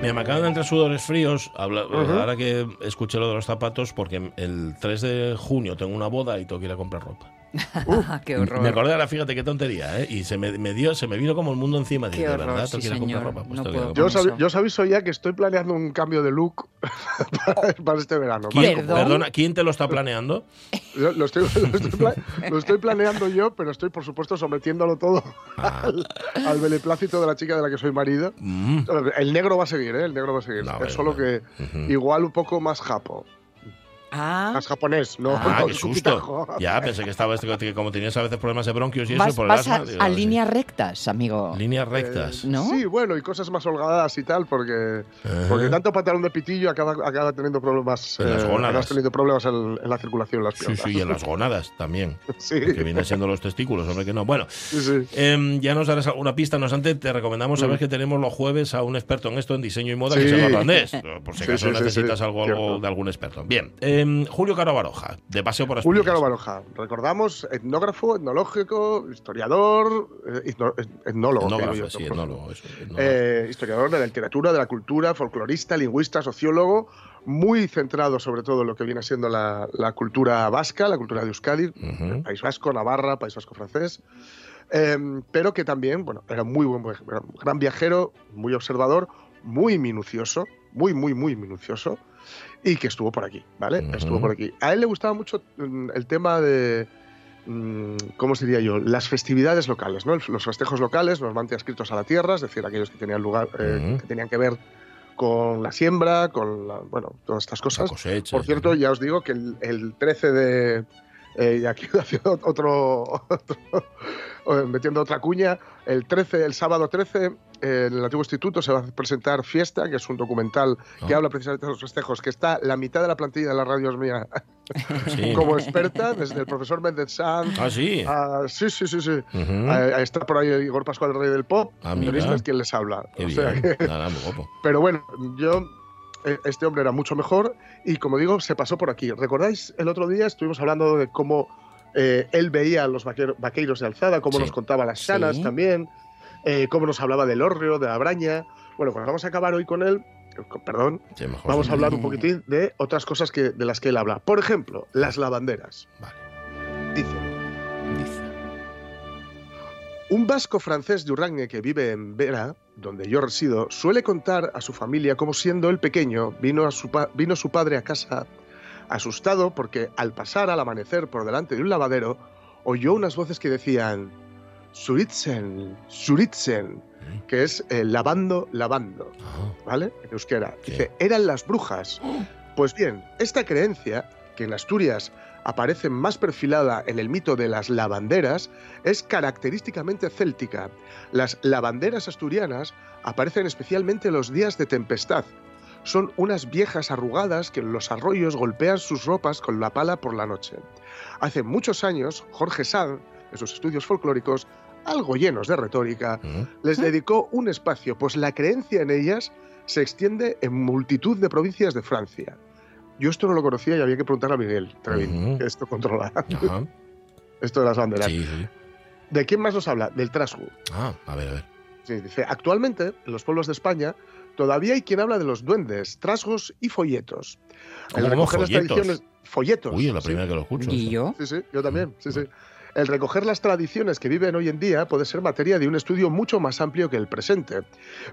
S1: Mira, me acaban de entrar sudores fríos, habla- ahora que escuché lo de los zapatos, porque el 3 de junio tengo una boda y tengo que ir a comprar ropa.
S2: Ah, qué horror.
S1: Me acordé ahora, fíjate qué tontería, ¿eh? Y se me, me dio, se me vino como el mundo encima. ¿de
S2: horror,
S1: verdad
S2: sí, señor.
S1: ropa? Pues
S2: No puedo
S3: Yo os, yo os aviso ya que estoy planeando un cambio de look para, para este verano.
S1: ¿Quién-
S2: ¿Perdón?
S1: Perdona, ¿quién te lo está planeando?
S3: Lo, lo estoy, lo estoy pla- lo estoy planeando yo, pero estoy, por supuesto, sometiéndolo todo
S1: Ah.
S3: al, al beneplácito de la chica de la que soy marido.
S1: Mm.
S3: El negro va a seguir, ¿eh? El negro va a seguir.
S1: No,
S3: es
S1: bueno,
S3: solo que
S1: Ujú.
S3: igual un poco más japo.
S2: Ah,
S3: Más japonés, ¿no?
S1: Ah,
S3: no,
S1: qué susto. Ya, pensé que estaba este, que como tenías a veces problemas de bronquios y eso,
S2: vas,
S1: por el
S2: vas a,
S1: asma, digo,
S2: a
S1: sí.
S2: líneas rectas, amigo.
S1: Líneas rectas.
S3: Eh,
S2: ¿No?
S3: Sí, bueno, y cosas más holgadas y tal, porque,
S1: Ajá.
S3: porque tanto pantalón de pitillo acaba, acaba teniendo problemas.
S1: En las gónadas.
S3: acabas teniendo problemas en, en la circulación, en las
S1: Sí,
S3: piernas.
S1: sí, y en las gónadas también.
S3: Sí,
S1: Que vienen siendo los testículos, hombre, que no. Bueno,
S3: sí, sí.
S1: em, ya nos darás alguna pista. No obstante, te recomendamos saber que tenemos los jueves a un experto en esto, en diseño y moda, que
S3: Mm. Sí.
S1: es Eduardo Andés. Por si
S3: Sí,
S1: acaso
S3: sí, sí,
S1: necesitas
S3: sí,
S1: algo, algo de algún experto. Bien, em, Julio Caro Baroja, de Paseo por
S3: Julio
S1: Asturias.
S3: Caro Baroja, recordamos, etnógrafo, etnológico, historiador, eh, etno- etnólogo. que digo
S1: Etnógrafo,
S3: yo,
S1: sí,
S3: por
S1: etnólogo, eso, etnólogo.
S3: Eh, historiador de la literatura, de la cultura, folclorista, lingüista, sociólogo, muy centrado sobre todo en lo que viene siendo la, la cultura vasca, la cultura de Euskadi. País Vasco, Navarra, País Vasco francés, eh, pero que también, bueno, era muy buen gran viajero, muy observador, muy minucioso, muy, muy, muy minucioso, y que estuvo por aquí, ¿vale? Estuvo por aquí. A él le gustaba mucho mm, el tema de, mm, ¿cómo se diría yo? Las festividades locales, ¿no? Los festejos locales, normalmente adscritos a la tierra, es decir, aquellos que tenían lugar, eh, que tenían que ver con la siembra, con la, bueno, todas estas cosas.
S1: cosecha,
S3: Por cierto, ya os digo que el, el 13 de eh, y aquí haciendo otro, otro- eh, metiendo otra cuña, el 13, el sábado 13, eh, en el antiguo instituto se va a presentar Fiesta, que es un documental que
S1: Ah.
S3: habla precisamente de los festejos, que está la mitad de la plantilla de la radio es mía
S1: Sí.
S3: como experta, desde el profesor Méndez Sanz.
S1: Ah, sí.
S3: a- sí, sí, sí, sí. Está por ahí Igor Pascual, el rey del pop.
S1: Ah,
S3: es quien les habla. O sea que-
S1: Nada, muy guapo.
S3: pero bueno, yo. Eh, Este hombre era mucho mejor y, como digo, se pasó por aquí. ¿Recordáis? El otro día estuvimos hablando de cómo eh, él veía a los vaquero- vaqueiros de alzada, cómo
S1: Sí.
S3: nos contaba las sanas
S2: Sí.
S3: también, eh, cómo nos hablaba del hórreo, de la braña. Bueno, pues vamos a acabar hoy con él. eh, Perdón,
S1: Sí,
S3: vamos a hablar un poquitín de otras cosas que, de las que él habla. Por ejemplo, las lavanderas.
S1: Vale.
S3: Un vasco francés de Urrangue que vive en Vera, donde yo resido, suele contar a su familia cómo siendo él pequeño vino, a su, pa- vino su padre a casa asustado porque al pasar al amanecer por delante de un lavadero oyó unas voces que decían Suritzen, Suritzen, que es eh, lavando, lavando,
S1: Ah,
S3: ¿vale? En euskera. Dice, eran las brujas. Pues bien, esta creencia, que en Asturias aparece más perfilada en el mito de las lavanderas, es característicamente céltica. Las lavanderas asturianas aparecen especialmente los días de tempestad. Son unas viejas arrugadas que en los arroyos golpean sus ropas con la pala por la noche. Hace muchos años, Jorge Sanz, en sus estudios folclóricos, algo llenos de retórica,
S1: mm.
S3: les dedicó un espacio, pues la creencia en ellas se extiende en multitud de provincias de Francia. Yo esto no lo conocía y había que preguntar a Miguel Trevín,
S1: Ujú.
S3: que esto controla,
S1: Ajá.
S3: esto de las banderas.
S1: Sí, sí.
S3: ¿De quién más nos habla? Del trasgu.
S1: Ah, a ver, a ver.
S3: Sí, dice, actualmente, en los pueblos de España, todavía hay quien habla de los duendes, trasgos y folletos.
S1: ¿Cómo,
S3: El
S1: cómo,
S3: recoger las
S1: folletos?
S3: tradiciones- Folletos.
S1: Uy, es la
S3: sí.
S1: primera que lo escucho.
S2: ¿Y yo?
S3: Sí, sí, yo también, sí, sí. El recoger las tradiciones que viven hoy en día puede ser materia de un estudio mucho más amplio que el presente,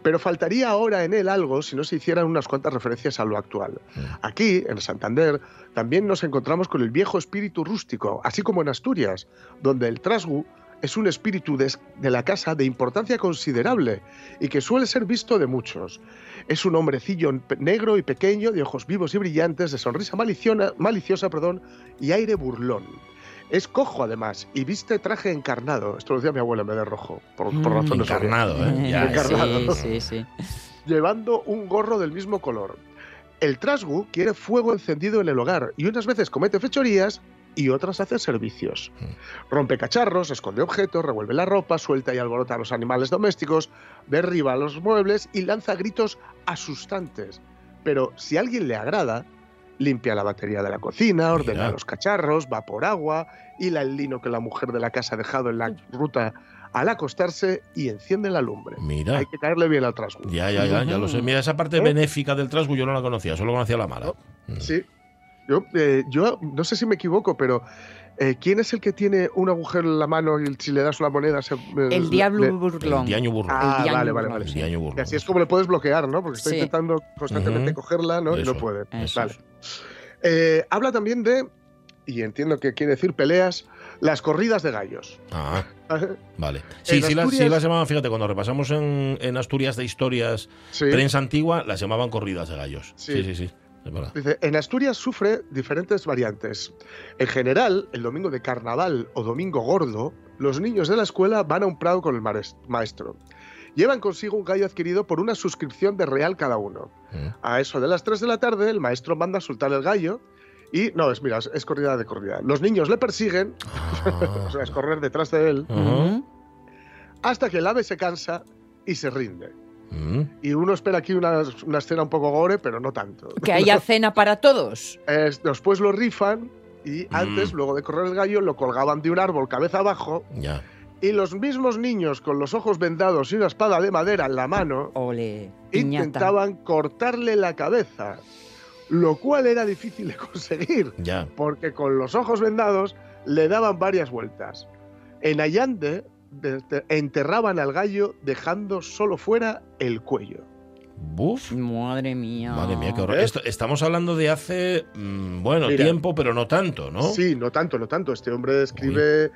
S3: pero faltaría ahora en él algo si no se hicieran unas cuantas referencias a lo actual.
S1: Mm.
S3: Aquí, en Santander, también nos encontramos con el viejo espíritu rústico, así como en Asturias, donde el trasgu es un espíritu de, la casa de importancia considerable y que suele ser visto de muchos. Es un hombrecillo negro y pequeño, de ojos vivos y brillantes, de sonrisa maliciona- maliciosa perdón, y aire burlón. Es cojo además y viste traje encarnado. Esto lo decía mi abuela en vez de rojo, por, por
S2: Mm.
S3: razones obvias.
S1: Encarnado, ¿eh? Ya,
S3: Encarnado.
S2: Sí, sí, sí.
S3: Llevando un gorro del mismo color. El trasgu quiere fuego encendido en el hogar y unas veces comete fechorías y otras hace servicios. Rompe cacharros, esconde objetos, revuelve la ropa, suelta y alborota a los animales domésticos, derriba los muebles y lanza gritos asustantes. Pero si a alguien le agrada, limpia la batería de la cocina, ordena
S1: Mira.
S3: los cacharros, va por agua, hila el lino que la mujer de la casa ha dejado en la ruta al acostarse y enciende la lumbre.
S1: Mira.
S3: Hay que caerle bien al trasgu.
S1: Ya, ya, ya, ya lo sé. Mira, esa parte
S3: ¿Eh?
S1: benéfica del trasgu yo no la conocía, solo conocía la mala. Mm.
S3: Sí. Yo, eh, yo no sé si me equivoco, pero eh, ¿quién es el que tiene un agujero en la mano y si le das una moneda se, eh,
S2: El diablo
S3: le-
S1: El
S2: burlón.
S1: diaño burro.
S3: Ah,
S2: El
S3: vale, vale,
S2: burlón,
S3: vale.
S1: El diaño
S3: Y
S1: burro.
S3: así es como le puedes bloquear, ¿no? Porque está
S2: Sí.
S3: intentando constantemente cogerla, ¿no? Y no puede.
S2: Eso
S3: Vale. Eh, habla también de, y entiendo que quiere decir peleas, las corridas de gallos.
S1: Ah, vale. Sí,
S3: En
S1: sí, las, sí
S3: Asturias-
S1: las llamaban, fíjate, cuando repasamos en, en Asturias de historias
S3: Sí.
S1: prensa antigua, las llamaban corridas de gallos. Sí,
S3: Sí.
S1: sí, sí.
S3: Dice, en Asturias sufre diferentes variantes. En general, el domingo de carnaval o domingo gordo, los niños de la escuela van a un prado con el maestro. Llevan consigo un gallo adquirido por una suscripción de real cada uno.
S1: Mm.
S3: A eso de las 3 de la tarde, el maestro manda a soltar el gallo y, no, es, mira, es, corrida de corrida. Los niños le persiguen, o sea, es correr detrás de él, hasta que el ave se cansa y se rinde.
S1: Mm.
S3: Y uno espera aquí una, una escena un poco gore, pero no tanto.
S2: Que haya cena para todos.
S3: Es- después lo rifan y antes,
S1: Mm.
S3: luego de correr el gallo, lo colgaban de un árbol cabeza abajo
S1: Ya.
S3: y los mismos niños con los ojos vendados y una espada de madera en la mano
S2: Ole,
S3: intentaban cortarle la cabeza, lo cual era difícil de conseguir
S1: Ya.
S3: porque con los ojos vendados le daban varias vueltas. En Allande de- de- enterraban al gallo dejando solo fuera el cuello.
S1: Buf.
S2: Madre mía.
S1: Madre mía, qué horror.
S3: ¿Eh?
S1: Esto- estamos hablando de hace, mm, bueno,
S3: Mira.
S1: tiempo, pero no tanto, ¿no?
S3: Sí, no tanto, no tanto. Este hombre escribe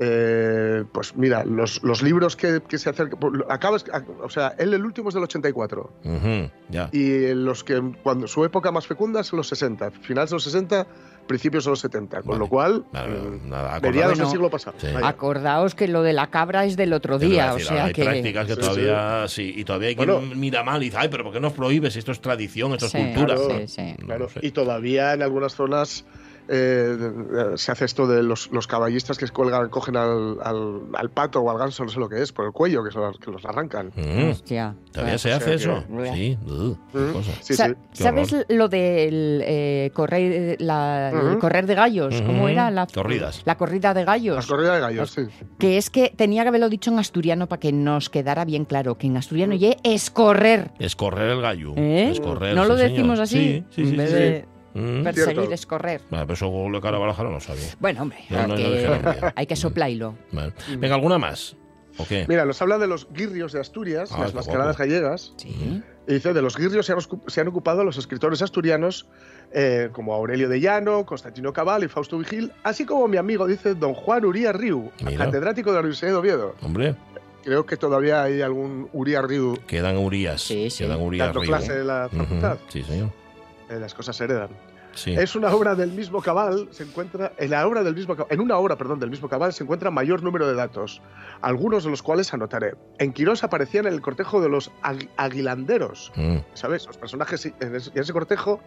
S3: eh, pues mira, los, los libros que, que se acercan. Acabas, o sea, él el último es del 84.
S1: Ujú, ya.
S3: Y los que cuando su época más fecunda es los 60. Finales de los 60, principios de los 70. Con
S1: Vale.
S3: lo cual, mm,
S1: nada, acordaos-
S3: mediados
S2: Bueno,
S3: del siglo pasado.
S1: Sí.
S2: Acordaos que lo de la cabra es del otro día, o sea
S1: hay
S2: que...
S1: prácticas que
S3: Sí,
S1: todavía sí. y todavía hay quien
S3: Bueno.
S1: mira mal y dice, ay, pero ¿por qué nos prohíbes? Esto es tradición, esto
S2: Sí,
S1: es cultura.
S2: claro, sí, sí.
S1: No
S3: Claro,
S1: lo sé.
S3: y todavía en algunas zonas eh, se hace esto de los, los caballistas que cuelgan, cogen al, al- al pato o al ganso, no sé lo que es, por el cuello, que, los- que los arrancan.
S1: Mm,
S2: Hostia.
S1: ¿Todavía se
S3: o
S1: hace
S3: sea
S1: eso?
S2: que-
S1: Sí, uh,
S3: Mm,
S1: cosa.
S3: Sí,
S2: Sa-
S3: sí.
S1: Qué
S2: ¿Sabes lo del eh, correr, la- el correr de gallos? ¿Cómo era? La,
S1: Corridas.
S2: La corrida de gallos.
S3: corridas de gallos, sí.
S2: Que es que tenía que haberlo dicho en asturiano para que nos quedara bien claro que en asturiano ye es correr.
S1: Es correr el gallo.
S2: ¿Eh?
S1: Es correr.
S2: ¿No
S1: sí,
S2: lo
S1: señor.
S2: decimos así?
S1: Sí, sí, sí.
S2: en vez
S1: sí.
S2: de
S1: Mm.
S2: perseguir
S3: Cierto.
S2: es correr.
S1: Vale, pero eso lo Carabalaja no lo sabía.
S2: Bueno, hombre,
S1: No, no,
S2: hay, que, hay soplailo.
S1: Vale. Venga, ¿alguna más? ¿O qué?
S3: Mira, nos habla de los guirrios de Asturias,
S1: Ah,
S3: las mascaradas
S1: guapo.
S3: gallegas.
S2: Sí.
S3: Y dice, de los guirrios se han, oscu- se han ocupado los escritores asturianos eh, como Aurelio de Llano, Constantino Cabal y Fausto Vigil, así como mi amigo, dice, don Juan Uría Riu,
S1: Mira.
S3: catedrático de la Universidad de Oviedo.
S1: Hombre,
S3: Creo que todavía hay algún Uría Riu
S1: quedan Urías.
S2: Sí, sí.
S1: Quedan Urías
S3: dando clase en la facultad.
S1: Sí, señor.
S3: Eh, las cosas se heredan.
S1: Sí.
S3: Es una obra del mismo cabal, se encuentra en la obra del mismo en una obra, perdón, del mismo cabal se encuentra mayor número de datos, algunos de los cuales anotaré. En Quirós aparecían en el cortejo de los agui- aguilanderos,
S1: Mm.
S3: ¿sabes? Los personajes en ese, en ese cortejo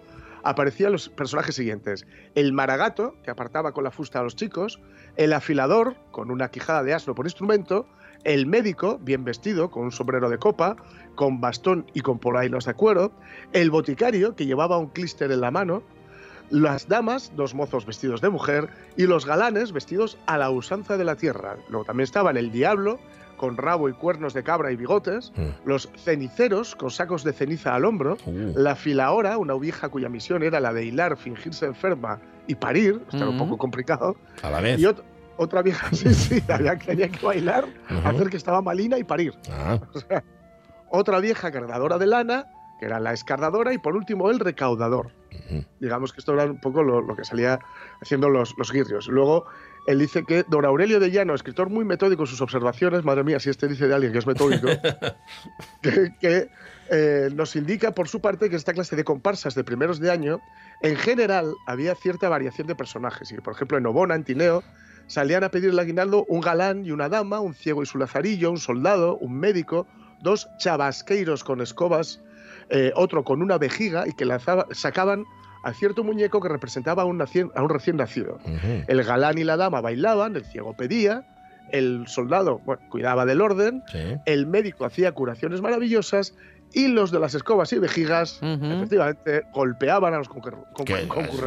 S3: aparecían los personajes siguientes: el maragato que apartaba con la fusta a los chicos, el afilador con una quijada de asno por instrumento, el médico bien vestido con un sombrero de copa, con bastón y con polainos de cuero, el boticario que llevaba un clíster en la mano, las damas, dos mozos vestidos de mujer, y los galanes vestidos a la usanza de la tierra. Luego también estaban el diablo, con rabo y cuernos de cabra y bigotes,
S1: Mm.
S3: los ceniceros, con sacos de ceniza al hombro,
S1: Uh,
S3: la filaora, una vieja cuya misión era la de hilar, fingirse enferma y parir, esto era un poco complicado,
S1: a la vez.
S3: y ot- otra vieja, sí, sí, había, tenía que bailar,
S1: Ujú.
S3: hacer que estaba malina y parir.
S1: Ah,
S3: Otra vieja cargadora de lana, que era la escardadora, y por último el recaudador. Digamos que esto era un poco lo, lo que salía haciendo los, los guirrios. Luego, él dice que don Aurelio de Llano, escritor muy metódico en sus observaciones, madre mía, si este dice de alguien que es metódico, que, que, eh, nos indica por su parte que esta clase de comparsas de primeros de año, en general, había cierta variación de personajes. Y, por ejemplo, en Obona, en Tineo, salían a pedir el aguinaldo un galán y una dama, un ciego y su lazarillo, un soldado, un médico, dos chabasqueiros con escobas, eh, otro con una vejiga y que lanzaba- sacaban a cierto muñeco que representaba a un, nacien- a un recién nacido. El galán y la dama bailaban, el ciego pedía, el soldado bueno, cuidaba del orden,
S1: Sí.
S3: el médico hacía curaciones maravillosas y los de las escobas y vejigas, efectivamente, golpeaban a los concurrentes.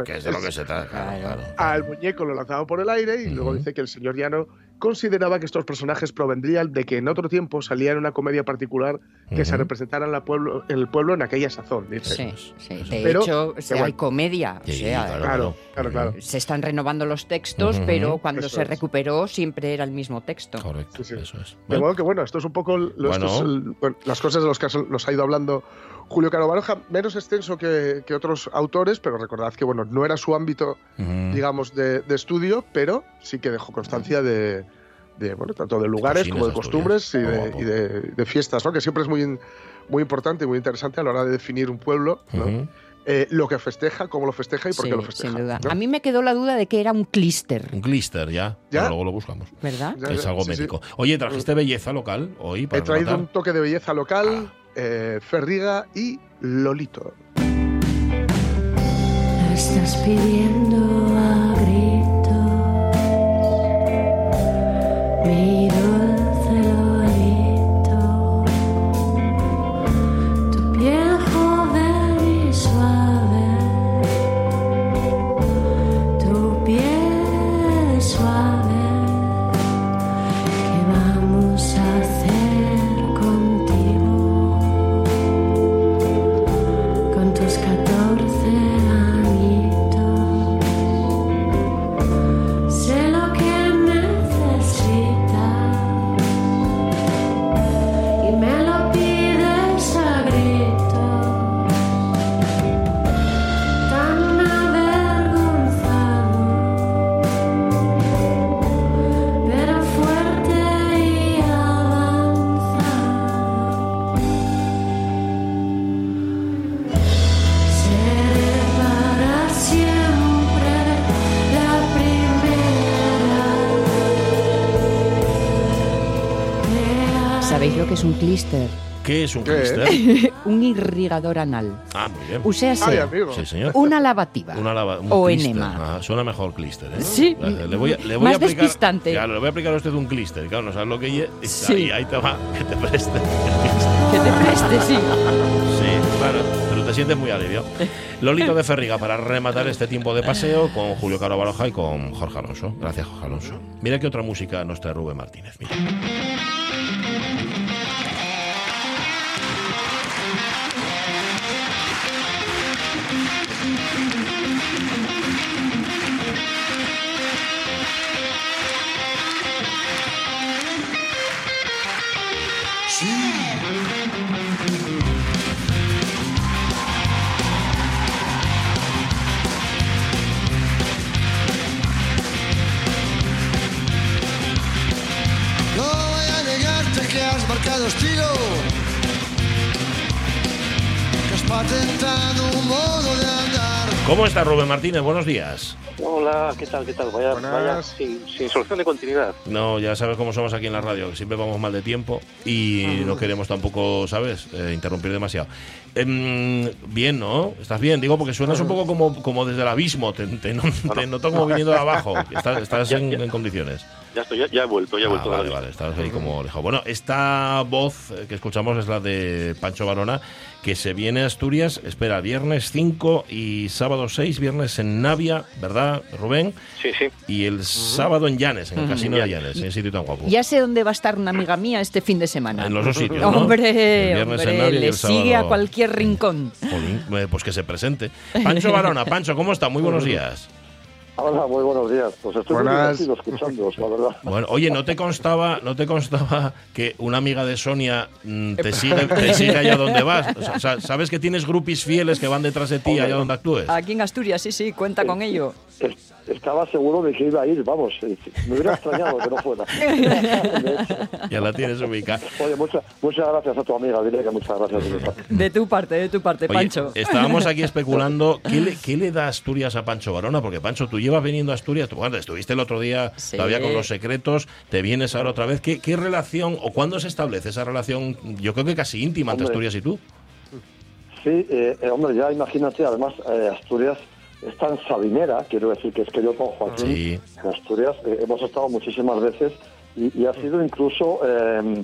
S1: que es de lo que se trata. Claro,
S2: Claro.
S1: claro.
S3: Al muñeco lo lanzaban por el aire y luego dice que el señor Llano consideraba que estos personajes provendrían de que en otro tiempo salía en una comedia particular que se representara en, la pueblo, en el pueblo en aquella sazón. Dice.
S2: Sí, sí. De.
S3: Pero-
S2: hecho,
S3: que
S2: o sea, hay comedia. o sea,
S1: claro.
S3: Claro, claro, claro.
S2: se están renovando los textos, pero cuando
S3: Eso
S2: se
S3: es.
S2: recuperó siempre era el mismo texto.
S1: Correcto,
S3: Sí, sí.
S1: eso es.
S3: De
S1: Bueno,
S3: modo que bueno, esto es un poco lo-
S1: Bueno.
S3: esto es el- bueno, las cosas de las que nos ha ido hablando Julio Caro Baroja, menos extenso que, que otros autores, pero recordad que bueno, no era su ámbito, digamos, de, de estudio, pero sí que dejó constancia de, de, bueno, tanto de lugares como de costumbres y, de, y fiestas, ¿no? que siempre es muy, muy importante y muy interesante a la hora de definir un pueblo, ¿no? Eh, lo que festeja, cómo lo festeja y por
S2: Sí,
S3: qué lo festeja.
S2: sin duda.
S3: ¿no?
S2: A mí me quedó la duda de que era un clíster,
S1: Un clister, ya.
S3: ¿Ya?
S1: Pero luego lo buscamos.
S2: ¿verdad?
S3: Ya,
S1: es
S3: ya,
S1: algo
S3: sí, sí.
S1: médico. Oye, ¿trajiste belleza local hoy para
S3: He traído
S1: rematar?
S3: un toque de belleza local,
S1: Ah.
S3: eh, Ferriga y Lolito.
S8: Estás pidiendo a gritos mi
S2: ¿Sabéis lo que es un clister?
S1: ¿Qué es un
S3: ¿Qué es?
S1: clister?
S2: un irrigador anal.
S1: Ah, muy bien.
S2: Sea,
S3: Ay.
S1: Sí, señor.
S2: una lavativa.
S1: Una lava, un
S2: o
S1: clister.
S2: enema.
S1: Ah, suena mejor clister, ¿eh?
S2: Sí.
S1: Le voy a, le voy
S2: Más
S1: a aplicar,
S2: despistante.
S1: Claro, le voy a aplicar a usted un clister. Claro, no sabes lo que es.
S2: Sí.
S1: Ahí, ahí te va, que te preste.
S2: Que te preste, sí.
S1: Sí, claro, pero te sientes muy aliviado. Lolito de Ferriga para rematar este tiempo de paseo con Julio Caro Baroja y con Jorge Alonso. Gracias, Jorge Alonso. Mira qué otra música nos trae Rubén Martínez. Mira.
S9: Patentado un modo de andar.
S1: ¿Cómo está Rubén Martínez? Buenos días.
S10: Hola, ¿qué tal? ¿Qué tal? Vaya, vaya sin, sin solución de continuidad.
S1: No, ya sabes cómo somos aquí en la radio, que siempre vamos mal de tiempo y no queremos tampoco, ¿sabes?, Eh, interrumpir demasiado. Em, bien, ¿no? ¿Estás bien? Digo, porque suenas un poco como, como desde el abismo, te, te, no- te noto como viniendo de abajo. Estás, estás
S10: Ya,
S1: en,
S10: ya.
S1: en condiciones.
S10: Ya estoy, ya, ya he vuelto, ya he
S1: Ah,
S10: vuelto.
S1: vale, vale, estás ahí como lejos. Bueno, esta voz que escuchamos es la de Pancho Barona, que se viene a Asturias, espera, viernes 5 y sábado 6, viernes en Navia, ¿verdad, Rubén?
S10: Sí, sí.
S1: Y el sábado en Llanes, en el casino de Llanes, en sitio tan guapo.
S2: Ya sé dónde va a estar una amiga mía este fin de semana.
S1: En los dos sitios, ¿no?
S2: Hombre,
S1: El viernes en
S2: hombre,
S1: Navia y
S2: le
S1: el
S2: sigue
S1: sábado-
S2: a cualquier rincón.
S1: Jolín, eh, pues que se presente. Pancho Barona, Pancho, ¿cómo está? Muy buenos días.
S11: Hola, muy buenos días. Pues estoy muy
S3: Buenas.
S11: divertido escuchándoos, la verdad.
S1: Bueno, oye, ¿no te constaba, no te constaba que una amiga de Sonia mm, te sigue, te sigue allá donde vas? O sea, ¿Sabes que tienes grupis fieles que van detrás de ti allá donde actúes?
S2: Aquí en Asturias, sí, sí, cuenta con ello.
S11: Es- Estaba seguro de que iba a ir, vamos. eh, Me hubiera extrañado que no fuera.
S1: Ya la tienes ubicada.
S11: Oye, muchas muchas gracias a tu amiga. Dile que muchas gracias. de mi parte.
S2: De tu parte, de tu parte,
S1: Oye,
S2: Pancho.
S1: estábamos aquí especulando ¿qué le, qué le da Asturias a Pancho Barona, porque Pancho, tú llevas viniendo a Asturias, tú, bueno, estuviste el otro día
S2: Sí.
S1: todavía con los secretos, te vienes ahora otra vez. ¿Qué, qué relación o cuándo se establece esa relación? Yo creo que casi íntima entre. Asturias y tú.
S11: Sí, eh, eh, hombre, ya imagínate, además, eh, Asturias es tan sabinera, quiero decir que es que yo con Joaquín
S1: Sí.
S11: en Asturias eh, hemos estado muchísimas veces y, y ha sido incluso eh,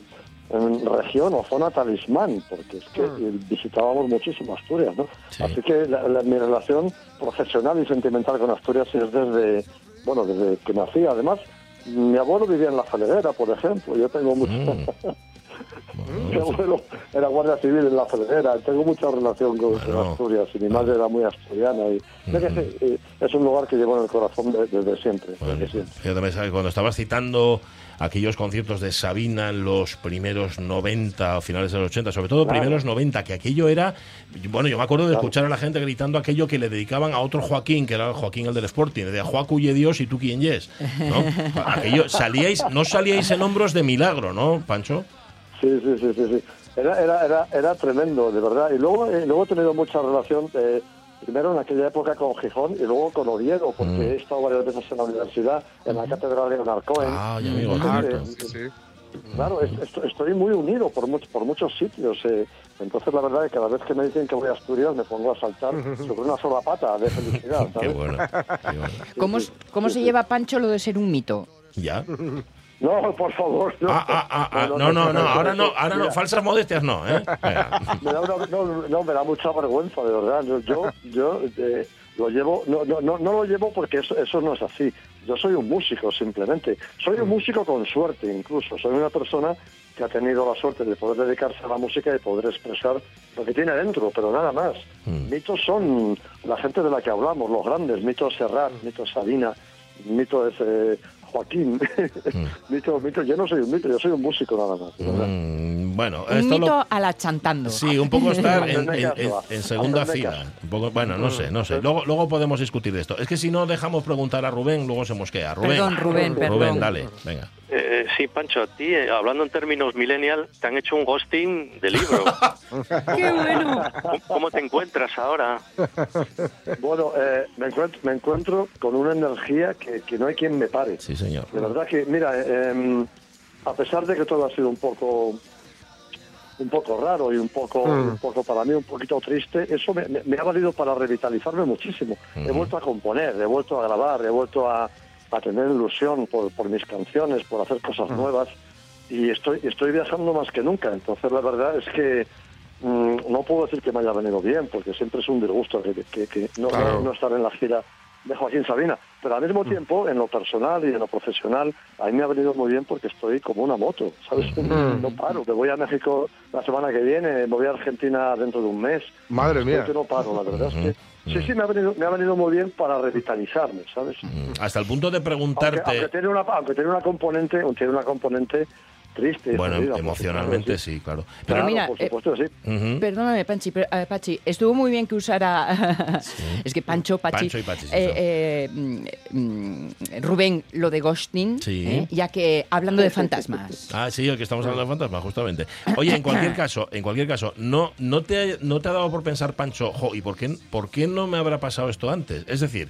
S11: en región o zona talismán, porque es que eh, visitábamos muchísimo Asturias, ¿no?
S1: Sí.
S11: Así que la- la- mi relación profesional y sentimental con Asturias es desde, bueno, desde que nací. Además, mi abuelo vivía en La Faleguera, por ejemplo. Yo tengo mucho...
S1: Mm.
S11: Mi abuelo era guardia civil en la frontera. Tengo mucha relación con,
S1: Bueno.
S11: Asturias y mi madre era muy asturiana. Y, yo sé, eh, es un lugar que llevo en el corazón de- desde siempre.
S1: Bueno,
S11: desde siempre.
S1: fíjate, me sale- cuando estabas citando aquellos conciertos de Sabina en los primeros 90 o finales de los 80, sobre todo
S11: Claro.
S1: primeros 90, que aquello era, bueno, yo me acuerdo de escuchar a la gente gritando aquello que le dedicaban a otro Joaquín, que era el Joaquín el del Sporting, de Joacu y Dios y tú quién yes, ¿no? Aquello, salíais, no salíais en hombros de milagro, ¿no, Pancho?
S11: Sí, sí, sí, sí. sí. Era, era, era, era tremendo, de verdad. Y luego, eh, luego he tenido mucha relación, eh, primero en aquella época con Gijón y luego con Oviedo, porque
S1: Mm.
S11: he estado varias veces en la universidad, en la Catedral de Leonard Cohen.
S1: Ah, ya amigo,
S11: eh, Claro, es- esto- estoy muy unido por, much- por muchos sitios. eh. Entonces, la verdad es que cada vez que me dicen que voy a Asturias, me pongo a saltar sobre una sola pata de felicidad.
S1: Qué
S11: ¿sabes?
S1: bueno, qué bueno.
S2: ¿Cómo, cómo se lleva Pancho lo de ser un mito?
S1: ¿Ya?
S11: No, por favor. No,
S1: Ah, ah, ah, ah, no, no, no, ahora no, ahora no, falsas modestias no, ¿eh?
S11: Me da una- no, no, me da mucha vergüenza, de verdad. Yo, yo, yo, eh, lo llevo, no, no, no, no lo llevo porque eso, eso no es así. Yo soy un músico, simplemente. Soy un músico con suerte, incluso. Soy una persona que ha tenido la suerte de poder dedicarse a la música y poder expresar lo que tiene dentro, pero nada más. Mitos son la gente de la que hablamos, los grandes. Mitos Serrat, mitos Sabina, mito es eh, Joaquín. mito, mito, yo no soy un mito, yo soy un músico nada más. verdad.
S1: Mm, bueno,
S2: Un
S1: esto
S2: mito
S1: lo,
S2: a la chantando.
S1: Sí, un poco estar en,
S11: Hazme
S1: en-
S11: caso,
S1: en- en segunda fila. Un poco, bueno, no sé, no sé. Luego, luego podemos discutir de esto. Es que si no dejamos preguntar a Rubén, luego se mosquea. Rubén,
S2: Perdón, Rubén,
S1: Rubén,
S2: perdón.
S1: dale, venga.
S10: Eh, sí, Pancho, a ti, eh, hablando en términos millennial, te han hecho un ghosting de libro.
S2: ¡Qué bueno!
S10: ¿Cómo, cómo te encuentras ahora?
S11: Bueno, eh, me, encuentro, me encuentro con una energía que, que no hay quien me pare.
S1: Sí, señor.
S11: De verdad que, mira, eh, em, a pesar de que todo ha sido un poco un poco raro y un poco,
S3: Mm.
S11: un poco para mí un poquito triste, eso me, me- me ha valido para revitalizarme muchísimo. He vuelto a componer, he vuelto a grabar, he vuelto a, a tener ilusión por, por mis canciones, por hacer cosas nuevas y estoy, estoy viajando más que nunca. Entonces la verdad es que mm, no puedo decir que me haya venido bien, porque siempre es un disgusto que, que- que no,
S3: Claro.
S11: no estar en la gira de Joaquín Sabina. Pero al mismo tiempo, en lo personal y en lo profesional, a mí me ha venido muy bien porque estoy como una moto, ¿sabes?
S3: Mm.
S11: No paro. Me voy a México la semana que viene, me voy a Argentina dentro de un mes.
S3: Madre mía.
S11: que no paro, la verdad es que... Sí, sí, me ha, venido, me ha venido muy bien para revitalizarme, ¿sabes?
S1: Hasta el punto de
S11: Aunque,
S1: preguntarte.
S11: aunque tiene una aunque tiene una componente tiene una componente triste
S1: Bueno, emocionalmente sí, claro.
S2: Pero mira,
S11: por
S2: eh,
S11: supuesto sí.
S2: Perdóname, Panchi, pero, eh, Pachi, estuvo muy bien que usara. es que Pancho, Pachi.
S1: Pancho y Pachi, sí,
S2: eh, eh, mm, Rubén, lo de Ghosting,
S1: Sí.
S2: eh, ya que hablando de fantasmas.
S1: Ah, sí, el que estamos hablando de fantasma, justamente. Oye, en cualquier caso, en cualquier caso, no, no te, no te ha dado por pensar, Pancho, jo, ¿y por qué, por qué no me habrá pasado esto antes? Es decir,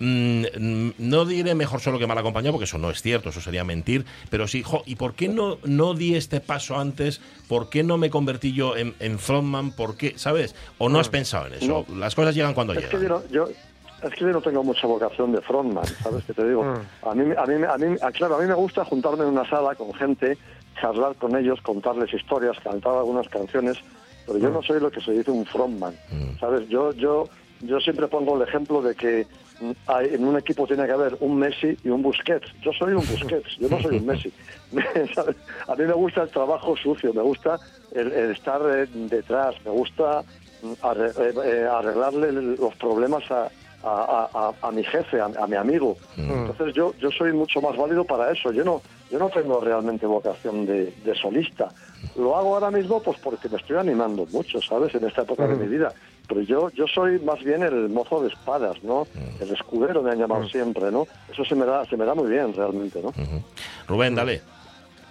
S1: no diré mejor solo que mal acompañado, porque eso no es cierto, eso sería mentir, pero sí, jo, ¿y por qué no, no di este paso antes? ¿Por qué no me convertí yo en, en frontman? ¿Por qué? ¿Sabes? ¿O no has pensado en eso? Las cosas llegan cuando
S11: Es que
S1: llegan.
S11: yo, no- yo- es que yo no tengo mucha vocación de frontman, ¿sabes qué te digo? A mí, a mí, a mí, claro, a mí me gusta juntarme en una sala con gente, charlar con ellos, contarles historias, cantar algunas canciones, pero yo no soy lo que se dice un frontman, ¿sabes? Yo, yo, yo siempre pongo el ejemplo de que mm, hay- en un equipo tiene que haber un Messi y un Busquets. Yo soy un Busquets, yo no soy un Messi. A mí me gusta el trabajo sucio, me gusta el, el estar eh, detrás, me gusta mm, eh, eh, arreglarle los problemas a, a- a- a- a mi jefe, a, a mi amigo. Entonces yo, yo soy mucho más válido para eso. Yo no, yo no tengo realmente vocación de, de solista. Lo hago ahora mismo pues porque me estoy animando mucho, ¿sabes? En esta época de mi vida. Pero yo, yo soy más bien el mozo de espadas, ¿no? El escudero me han llamado siempre, ¿no? Eso se me da, se me da muy bien realmente, ¿no?
S1: Rubén, dale.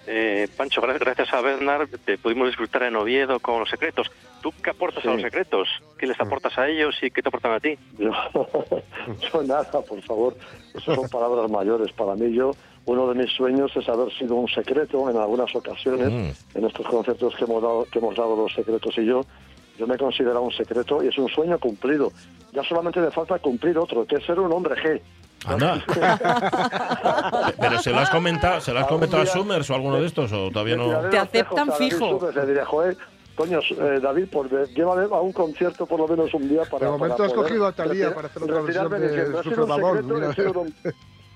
S10: Eh, Pancho, gra- gracias a Bernard te pudimos disfrutar en Oviedo con los secretos. ¿Tú qué aportas a
S11: Sí.
S10: los secretos? ¿Qué les aportas a ellos y qué te aportan a ti?
S11: Yo, yo nada, por favor. Eso son palabras mayores. Para mí, yo, uno de mis sueños es haber sido un secreto en algunas ocasiones,
S1: Mm.
S11: en estos conciertos que hemos, dado, que hemos dado los secretos y yo. Yo me considero un secreto y es un sueño cumplido. Ya solamente me falta cumplir otro, que es ser un hombre G.
S1: Anda. Pero se lo has comentado, se lo has comentado a Summers o alguno de estos o todavía no.
S2: Te aceptan fijo.
S11: Summers, Le diré, joder, coño, eh, David, por, llévame a un concierto por lo menos un día para.
S3: De momento
S11: para
S3: has cogido a
S11: retirar-
S3: para hacer otra versión de
S11: "Ha sido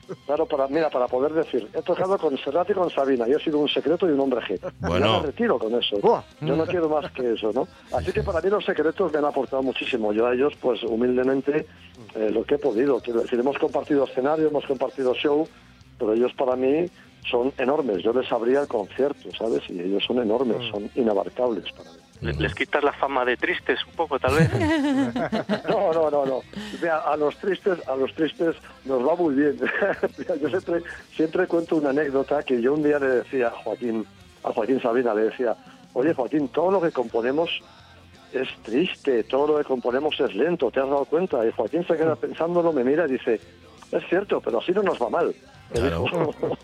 S3: Sufre
S11: un
S3: Babón",
S11: secreto,
S3: mira.
S11: he sido un- Claro, para, mira, para poder decir, he tocado con Serrat y con Sabina, y he sido un secreto y un hombre G.
S1: Bueno.
S11: Ya me retiro con eso.
S3: Buah.
S11: Yo no quiero más que eso, ¿no? Así que para mí los secretos me han aportado muchísimo. Yo a ellos, pues humildemente, eh, lo que he podido. Quiero decir, hemos compartido escenario, hemos compartido show, pero ellos para mí son enormes. Yo les abría el concierto, ¿sabes? Y ellos son enormes, son inabarcables para mí.
S10: ¿Le- ¿Les quitas la fama de tristes un poco, tal vez?
S11: No, no, no, no. Mira, a los tristes, a los tristes nos va muy bien. Mira, yo siempre, siempre cuento una anécdota que yo un día le decía a Joaquín, a Joaquín Sabina, le decía, oye Joaquín, todo lo que componemos es triste, todo lo que componemos es lento, ¿te has dado cuenta? Y Joaquín se queda pensándolo, me mira y dice, es cierto, pero así no nos va mal.
S1: Claro.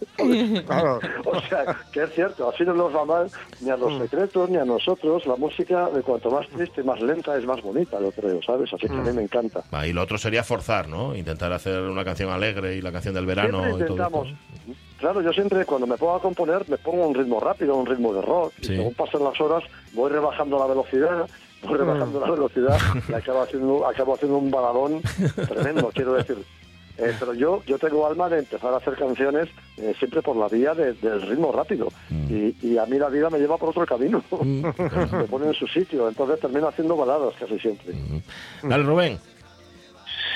S3: Claro.
S11: O sea, que es cierto, así no nos va mal ni a los secretos ni a nosotros. La música, de cuanto más triste, más lenta, es más bonita, yo creo, ¿sabes? Así que a mí me encanta.
S1: Ah, y lo otro sería forzar, ¿no? Intentar hacer una canción alegre y la canción del verano
S11: Siempre
S1: y todo
S11: intentamos.
S1: esto.
S11: Claro, yo siempre cuando me pongo a componer me pongo un ritmo rápido, un ritmo de rock.
S1: Sí.
S11: Y según pasan las horas voy rebajando la velocidad, voy rebajando la velocidad y acabo haciendo, acabo haciendo un baladón tremendo, quiero decir. Eh, pero yo yo tengo alma de empezar a hacer canciones eh, siempre por la vía de- del ritmo rápido. Y, y a mí la vida me lleva por otro camino. me pone en su sitio. Entonces termino haciendo baladas casi siempre.
S1: Dale, Rubén.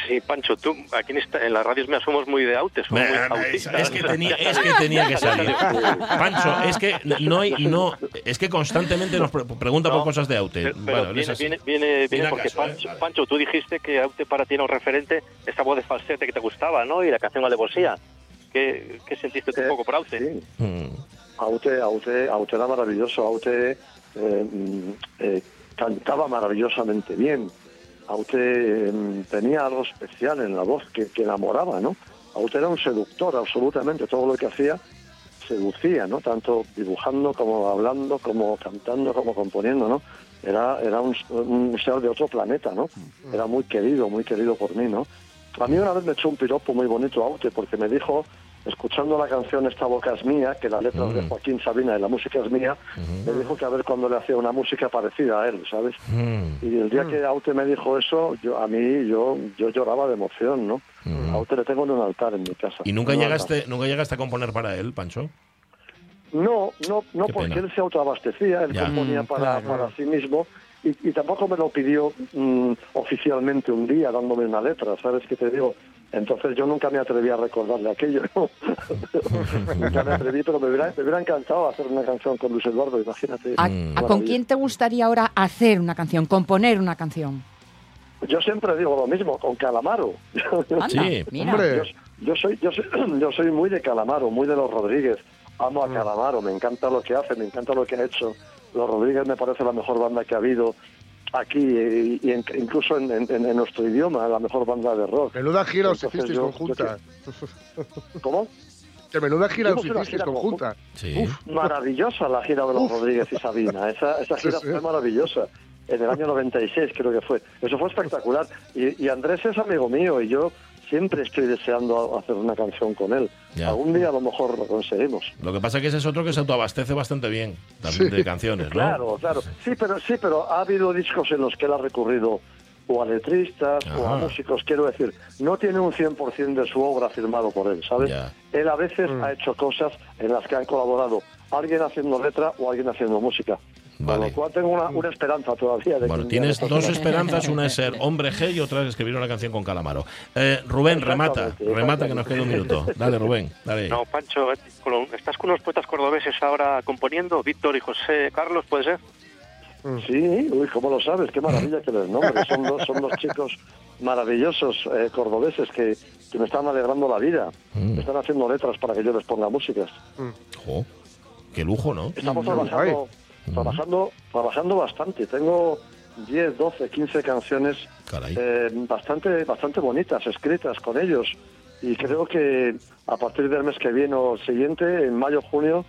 S10: Sí, Pancho, tú aquí en, esta- en las radios mías somos muy de autes, muy
S1: Es,
S10: autistas.
S1: es que tenía, es que tenía que salir. Pancho, es que no hay, no, es que constantemente nos pre- pregunta por cosas de Aute.
S10: Pero, pero
S1: Bueno, es
S10: viene, viene, viene, viene porque
S1: caso, ¿eh?
S10: Pancho,
S1: Vale.
S10: Pancho, tú dijiste que Aute para ti era un referente, esa voz de falsete que te gustaba, ¿no? Y la canción Alevosía. ¿Qué, ¿Qué sentiste tú un
S11: Eh,
S10: poco por Aute?
S11: Sí.
S1: Mm.
S11: Aute, Aute, Aute era maravilloso. Aute eh, mm, eh, cantaba maravillosamente bien. Aute mm, tenía algo especial en la voz que, enamoraba, ¿no? Aute era un seductor absolutamente. Todo lo que hacía seducía, ¿no? Tanto dibujando como hablando, como cantando, como componiendo, ¿no? Era, era un, un ser de otro planeta, ¿no? Era muy querido, muy querido por mí, ¿no? A mí una vez me echó un piropo muy bonito Aute porque me dijo, escuchando la canción Esta boca es mía, que la letra es de Joaquín Sabina y la música es mía, me dijo que a ver cuando le hacía una música parecida a él, ¿sabes?
S1: Mm.
S11: Y el día que Aute me dijo eso, yo a mí yo yo lloraba de emoción, ¿no? A Aute le tengo en un altar en mi casa.
S1: ¿Y nunca llegaste, nunca llegaste a componer para él, Pancho?
S11: No, no, no,
S1: Qué
S11: porque
S1: pena.
S11: él se autoabastecía, él
S1: Ya.
S11: componía
S1: Mm,
S11: para,
S1: claro.
S11: para sí mismo y, y tampoco me lo pidió mm, oficialmente un día dándome una letra, ¿sabes qué te digo? Entonces yo nunca me atreví a recordarle aquello, ¿no? nunca me atreví, pero me hubiera, me hubiera encantado hacer una canción con Luis Eduardo, imagínate.
S2: ¿A,
S1: Mm.
S2: a con quién te gustaría ahora hacer una canción, componer una canción?
S11: Yo siempre digo lo mismo, con Calamaro.
S2: Anda, Sí, mira. hombre.
S11: Yo, yo soy, yo, soy, yo soy muy de Calamaro, muy de los Rodríguez. Amo a Calamaro, me encanta lo que hace, me encanta lo que ha hecho. Los Rodríguez me parece la mejor banda que ha habido aquí y, y en- incluso en, en- en nuestro idioma, la mejor banda de rock.
S3: Menuda gira os hicisteis
S11: yo-
S3: conjunta.
S11: ¿Cómo?
S3: Que menuda gira os hicisteis conjunta.
S1: Sí.
S11: Maravillosa la gira de los Rodríguez y Sabina. Esa, esa gira
S3: Sí, sí.
S11: fue maravillosa. En el año 96 creo que fue. Eso fue espectacular. Y, y Andrés es amigo mío y yo siempre estoy deseando hacer una canción con él.
S1: Ya.
S11: Algún día a lo mejor lo conseguimos.
S1: Lo que pasa es que ese es otro que se autoabastece bastante bien, también de canciones, ¿no?
S11: Claro, claro. Sí, pero sí, pero ha habido discos en los que él ha recurrido o a letristas o a músicos, quiero decir, no tiene un 100% de su obra firmado por él, ¿sabes? Él a veces
S1: Mm.
S11: ha hecho cosas en las que han colaborado alguien haciendo letra o alguien haciendo música. Con lo cual tengo una, una esperanza todavía de
S1: Bueno, tienes dos esperanzas, una es ser hombre G y otra es escribir una canción con Calamaro. Eh, Rubén, remata, remata que nos queda un minuto. Dale, Rubén, dale.
S10: No, Pancho, estás con unos poetas cordobeses ahora componiendo, Víctor y José Carlos, ¿puede ser?
S11: Sí, uy, ¿cómo lo sabes? Qué maravilla que les nombres. Son dos, son dos chicos maravillosos eh, cordobeses que, que me están alegrando la vida.
S1: Mm.
S11: Me están haciendo letras para que yo les ponga músicas.
S1: Jo, qué lujo, ¿no?
S11: Estamos trabajando, trabajando, trabajando bastante. Tengo 10, 12, 15 canciones eh, bastante, bastante bonitas escritas con ellos. Y creo que a partir del mes que viene o el siguiente, en mayo, junio,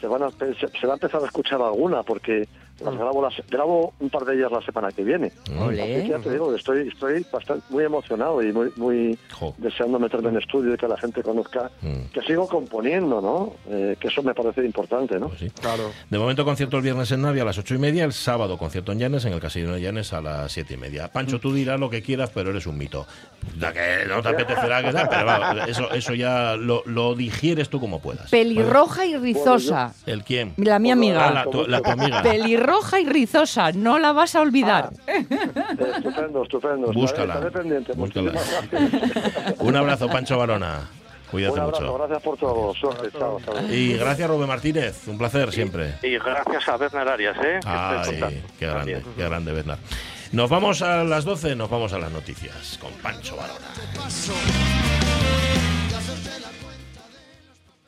S11: se, van a, se, se va a empezar a escuchar alguna porque las grabo, las, grabo un par de ellas la semana que viene.
S2: Olé.
S11: Así que ya te digo, estoy, estoy bastante, muy emocionado y muy, muy deseando meterme en estudio y que la gente conozca que sigo componiendo, ¿no? Eh, que eso me parece importante, ¿no?
S3: Claro.
S1: De momento concierto el viernes en Navia a las ocho y media, el sábado concierto en Llanes, en el Casino de Llanes a las siete y media. Pancho, tú dirás lo que quieras, pero eres un mito. La que no te apetecerá que sea, pero va, eso, eso ya lo, lo digieres tú como puedas.
S2: Pelirroja y rizosa.
S1: ¿El quién?
S2: La mi amiga.
S1: Ah, la, tu, la tu amiga.
S2: Pelirroja y rizosa, no la vas a olvidar.
S11: Estupendo, estupendo.
S1: Búscala,
S11: gracias.
S1: Un abrazo, Pancho Barona. Cuídate
S11: Un abrazo,
S1: mucho.
S11: gracias por todo. Suerte, chao. chao.
S1: Y gracias, Rubén Martínez. Un placer siempre.
S10: Y gracias a Bernard Arias, ¿eh? que
S1: Ay, qué grande, qué grande, Bernard. Nos vamos a las 12, nos vamos a las noticias con Pancho Barona.